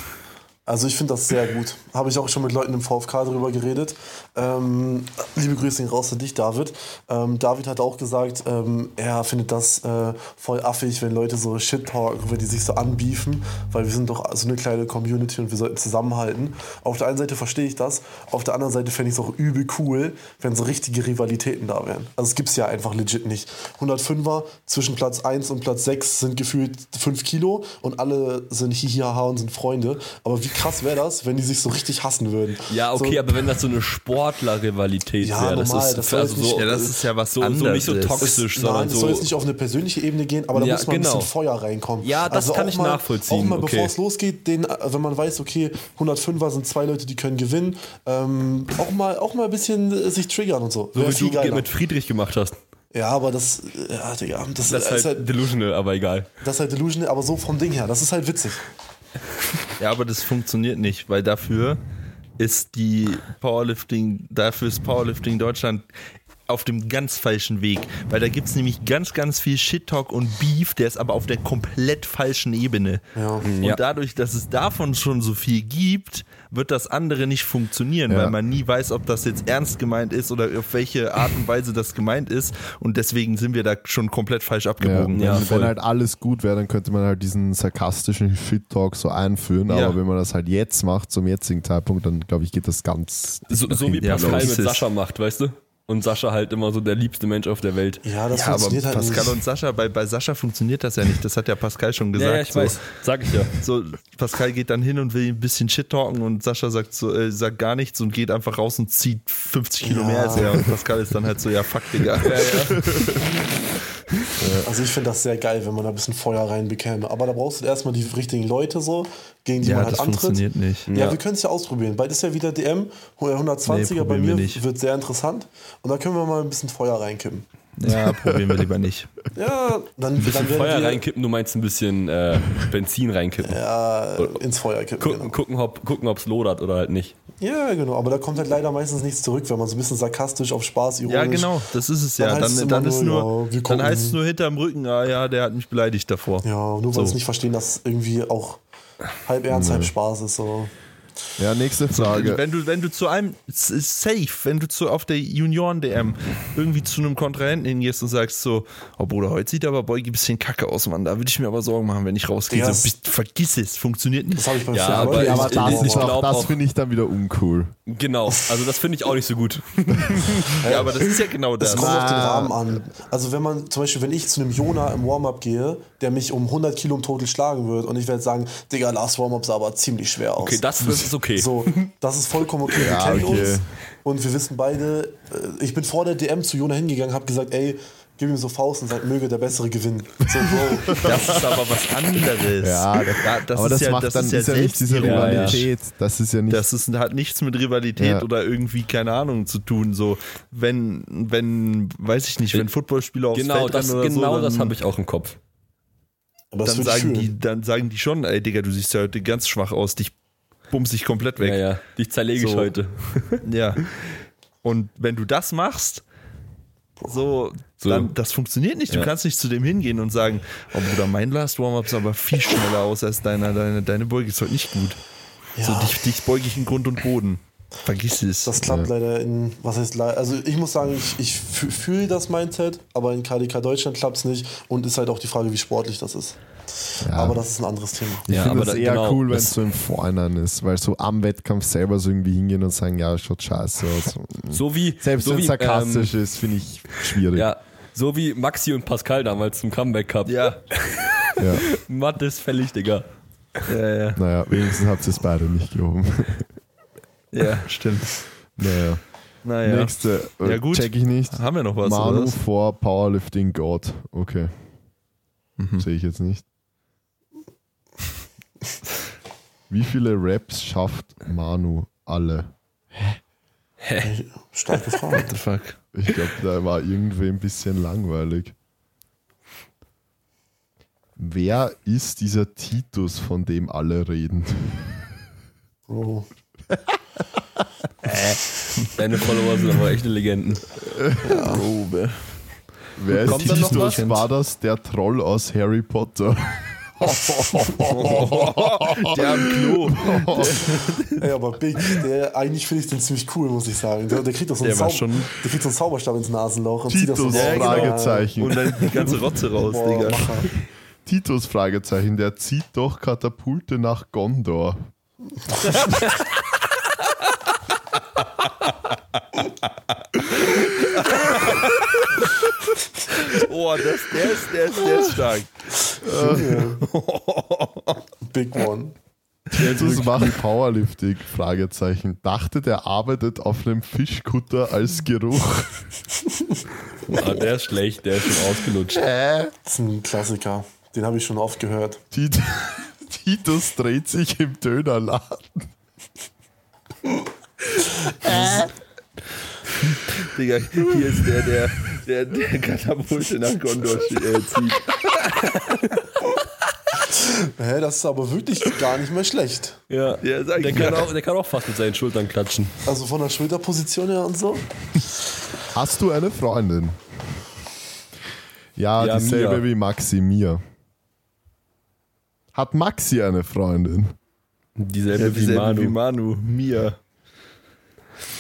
Also ich finde das sehr gut. Habe ich auch schon mit Leuten im VfK darüber geredet. Ähm, liebe Grüße gehen raus an dich, David. Ähm, David hat auch gesagt, ähm, er findet das äh, voll affig, wenn Leute so Shit talken, wenn die sich so anbiefen, weil wir sind doch so eine kleine Community und wir sollten zusammenhalten. Auf der einen Seite verstehe ich das, auf der anderen Seite fände ich es auch übel cool, wenn so richtige Rivalitäten da wären. Also es gibt es ja einfach legit nicht. 105er zwischen Platz 1 und Platz 6 sind gefühlt 5 Kilo und alle sind hihihaha und sind Freunde. Aber wie krass wäre das, wenn die sich so richtig hassen würden? Ja, okay, so, aber wenn das so eine Sportler-Rivalität Ja, wäre, das normal, ist das soll also so, Ja, das ist ja was so, so nicht so anderes. toxisch, es, sondern nein, so. soll jetzt nicht auf eine persönliche Ebene gehen, aber da Ja, muss mal ein genau. bisschen Feuer reinkommen. Ja, das kann auch ich mal, nachvollziehen, Auch mal, okay. bevor es losgeht, den, wenn man weiß, okay, 105er sind zwei Leute, die können gewinnen, ähm, auch, mal, auch mal ein bisschen äh, sich triggern und so. so wie du geiler. mit Friedrich gemacht hast. Ja, aber das, äh, ja, Digga, das, Das ist ist halt halt, delusional, aber egal. das ist halt delusional, aber so vom Ding her, das ist halt witzig. Ja, aber das funktioniert nicht, weil dafür ist die Powerlifting, dafür ist Powerlifting Deutschland auf dem ganz falschen Weg, weil da gibt es nämlich ganz, ganz viel Shit-Talk und Beef, der ist aber auf der komplett falschen Ebene. Ja. Und Ja. dadurch, dass es davon schon so viel gibt, wird das andere nicht funktionieren, Ja. weil man nie weiß, ob das jetzt ernst gemeint ist oder auf welche Art und Weise das gemeint ist. Und deswegen sind wir da schon komplett falsch abgebogen. Ja, wenn, wenn halt alles gut wäre, dann könnte man halt diesen sarkastischen Shit-Talk so einführen. Ja. Aber wenn man das halt jetzt macht, zum jetzigen Zeitpunkt, dann glaube ich, geht das ganz. So, so wie Pascal mit. Sascha macht, weißt du? Und Sascha halt immer so der liebste Mensch auf der Welt. Ja, das Ja, aber funktioniert halt Pascal nicht. und Sascha, bei, bei Sascha funktioniert das ja nicht. Das hat ja Pascal schon gesagt. Ja, ja, ich so, weiß. Sag ich ja. So, Pascal geht dann hin und will ein bisschen Shit talken und Sascha sagt so, äh, sagt gar nichts und geht einfach raus und zieht 50 Kilo Ja. mehr als er. Und Pascal ist dann halt so, ja, fuck, Digga. Also ich finde das sehr geil, wenn man da ein bisschen Feuer reinbekäme. Aber da brauchst du erstmal die richtigen Leute so, gegen die Ja, man halt das antritt. funktioniert nicht. Ja, Ja. wir können es ja ausprobieren. Bald ist ja wieder DM, 120er Nee, bei mir nicht. wird sehr interessant. Und da können wir mal ein bisschen Feuer reinkippen. Ja, probieren wir lieber nicht. Ja, dann, Ein bisschen dann werden Feuer wir reinkippen, du meinst ein bisschen äh, Benzin reinkippen. ja, ins Feuer kippen. Gucken, Genau. gucken, ob gucken, ob's lodert oder halt nicht. Ja, genau. Aber da kommt halt leider meistens nichts zurück, wenn man so ein bisschen sarkastisch auf Spaß, ironisch. Ja, genau, das ist es ja. Dann Dann, heißt es dann, ist nur, ja, dann heißt es nur hinterm Rücken, ah ja, der hat mich beleidigt davor. Ja, nur weil So. sie nicht verstehen, dass irgendwie auch halb ernst, halb Spaß ist. So. Ja, nächste Frage. Wenn du, wenn du zu einem safe, wenn du zu auf der Junioren-DM irgendwie zu einem Kontrahenten hingehst und sagst so, oh Bruder, heute sieht aber Beugi ein bisschen kacke aus, Mann. Da würde ich mir aber Sorgen machen, wenn ich rausgehe. Ja, so, das- vergiss es, funktioniert nicht. Das habe ich beim Ja, aber ich- aber das, ich auch, glaub das finde ich dann wieder uncool. Genau, also das finde ich auch nicht so gut. Ja, aber das ist ja genau das. Es kommt auf den Rahmen an. Also wenn man, zum Beispiel, wenn ich zu einem Jona im Warm-Up gehe, der mich um 100 Kilo im Total schlagen wird und ich werde sagen, Digga, Last Warm-Up sah aber ziemlich schwer aus. Okay, das, das ist okay. So, das ist vollkommen okay. Wir Ja, kennen okay. uns und wir wissen beide, äh, ich bin vor der DM zu Jona hingegangen, habe gesagt, ey, gib ihm so Faust und sag, möge der Bessere gewinnen. So, Bro. Das ist aber was anderes. Ja, Ja, das aber ist das ja, macht das dann ist ja, ist ja nicht diese selbstironisch. Ja, ja. Rivalität. Das ist ja nicht. Das ist, hat nichts mit Rivalität Ja. oder irgendwie, keine Ahnung, zu tun. So, wenn, wenn, weiß ich nicht, wenn Footballspieler aufs Genau, Feld das, oder genau so, das dann, habe ich auch im Kopf. Aber das dann sagen, die, dann sagen die schon, ey Digga, du siehst ja heute ganz schwach aus, dich bumst dich komplett weg. Ja, ja. Dich zerlege ich So. heute. Ja. Und wenn du das machst, so, So. dann das funktioniert nicht. Du Ja. kannst nicht zu dem hingehen und sagen, oh Bruder, mein Last Warm-Up sah aber viel schneller aus als deiner, deine, deine Beuge ist heute nicht gut. So, Ja. dich, dich beuge ich in Grund und Boden. Vergiss es. Das klappt leider in, was heißt leider, also ich muss sagen, ich, ich fü- fühle das Mindset, aber in KDK Deutschland klappt es nicht und ist halt auch die Frage, wie sportlich das ist. ja. Aber das ist ein anderes Thema. ich Ja, finde aber es eher genau, cool, wenn es so im Vorhinein ist, weil so am Wettkampf selber so irgendwie hingehen und sagen, ja, schaut scheiße aus. So wie, Selbst so wenn es sarkastisch ähm, ist, finde ich schwierig. ja, so wie Maxi und Pascal damals zum Comeback Cup. ja, Ja. Matt ist fällig, Digga. ja, ja, Naja, wenigstens habt ihr es beide nicht gehoben. Ja, stimmt. naja. Naja. Nächste. äh, Ja, gut. Check ich nicht. Haben wir noch was? Manu oder was? vor Powerlifting God. Okay. Mhm. Sehe ich jetzt nicht. Wie viele Raps schafft Manu alle? Starke Frage. What the fuck? Ich glaube, da war irgendwie ein bisschen langweilig. Wer ist dieser Titus, von dem alle reden? Oh. Deine Follower sind aber echte Legenden. Probe. Wer ist Kommt da noch Titus? was? War das der Troll aus Harry Potter? Der am Klo. Ey, aber Big, der, eigentlich finde ich den ziemlich cool, muss ich sagen. Der, der kriegt doch so einen, Zau- schon- der kriegt so einen Zauberstab ins Nasenloch und zieht das so Titus? raus. genau. Fragezeichen. Und dann die ganze Rotze raus, Boah, Digga. Macher. Titus? Fragezeichen. Der zieht doch Katapulte nach Gondor. Oh, das, der, ist, der, ist, der ist stark. Big One. Titus macht Powerlifting? Fragezeichen. Dachte, der arbeitet auf einem Fischkutter als Geruch. Ah, der ist schlecht, der ist schon ausgelutscht. Das ist ein Klassiker. Den habe ich schon oft gehört. Tit Titus dreht sich im Dönerladen. Digga, hier ist der, der, der, der Katapulte nach Gondor äh, zieht. Hä, das ist aber wirklich gar nicht mehr schlecht. Ja, Ja, sag der, ich kann ja. auch, der kann auch fast mit seinen Schultern klatschen. Also von der Schulterposition her und so. Hast du eine Freundin? Ja, Ja, dieselbe Mia. wie Maxi mir. Hat Maxi eine Freundin? Dieselbe Ja, wie dieselbe Manu. wie Manu. Mir.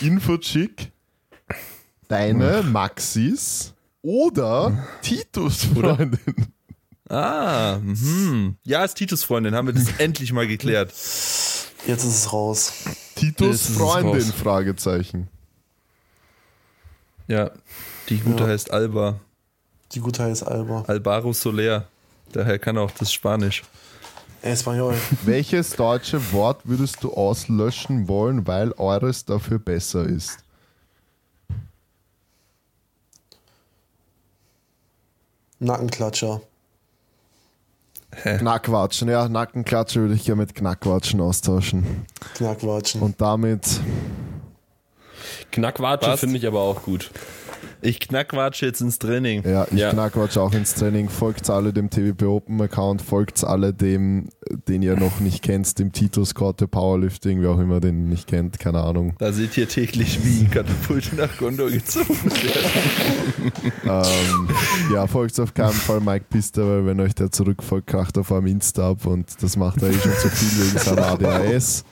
Infochick, deine Maxis oder Titus Freundin? Ah, mhm. Ja, ist Titus Freundin, haben wir das endlich mal geklärt. Jetzt ist es raus. Titus Jetzt Freundin? raus. Fragezeichen. Ja, die gute Ja. heißt Alba. Die gute heißt Alba. Albaro Soler. Daher kann auch das Spanisch. Espanol. Welches deutsche Wort würdest du auslöschen wollen, weil eures dafür besser ist? Nackenklatscher. Knackwatschen, ja, Nackenklatsche würde ich gerne mit Knackwatschen austauschen. Knackwatschen. Und damit Knackwatsche Was? finde ich aber auch gut. Ich knackwatsche jetzt ins Training. Ja, ich Ja. knackwatsch auch ins Training. Folgt alle dem TWP Open Account, folgt alle dem, den ihr noch nicht kennt, dem Titus Korte Powerlifting, wer auch immer den nicht kennt, keine Ahnung. Da seht ihr täglich, wie Katapulte nach Gondor gezogen werden. ähm, ja, folgt auf keinen Fall Mike Pister, weil wenn euch der zurückfolgt, kracht auf eurem Insta ab und das macht er eh schon zu viel wegen seiner ADHS.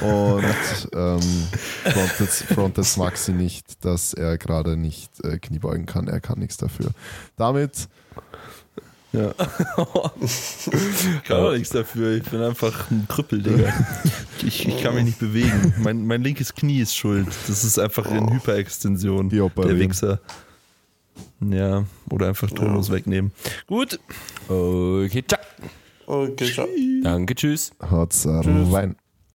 Und ähm, frontet, frontet Maxi nicht, dass er gerade nicht äh, Kniebeugen kann. Er kann nichts dafür. Damit Ja. kann auch nichts dafür. Ich bin einfach ein Krüppel, Digga. Ich, ich kann mich nicht bewegen. Mein, mein linkes Knie ist schuld. Das ist einfach in Hyperextension. Die. Der Wichser. Ja, oder einfach Tonus wegnehmen. Gut. Okay, ciao. Okay, ciao. Danke, tschüss. haut's rein.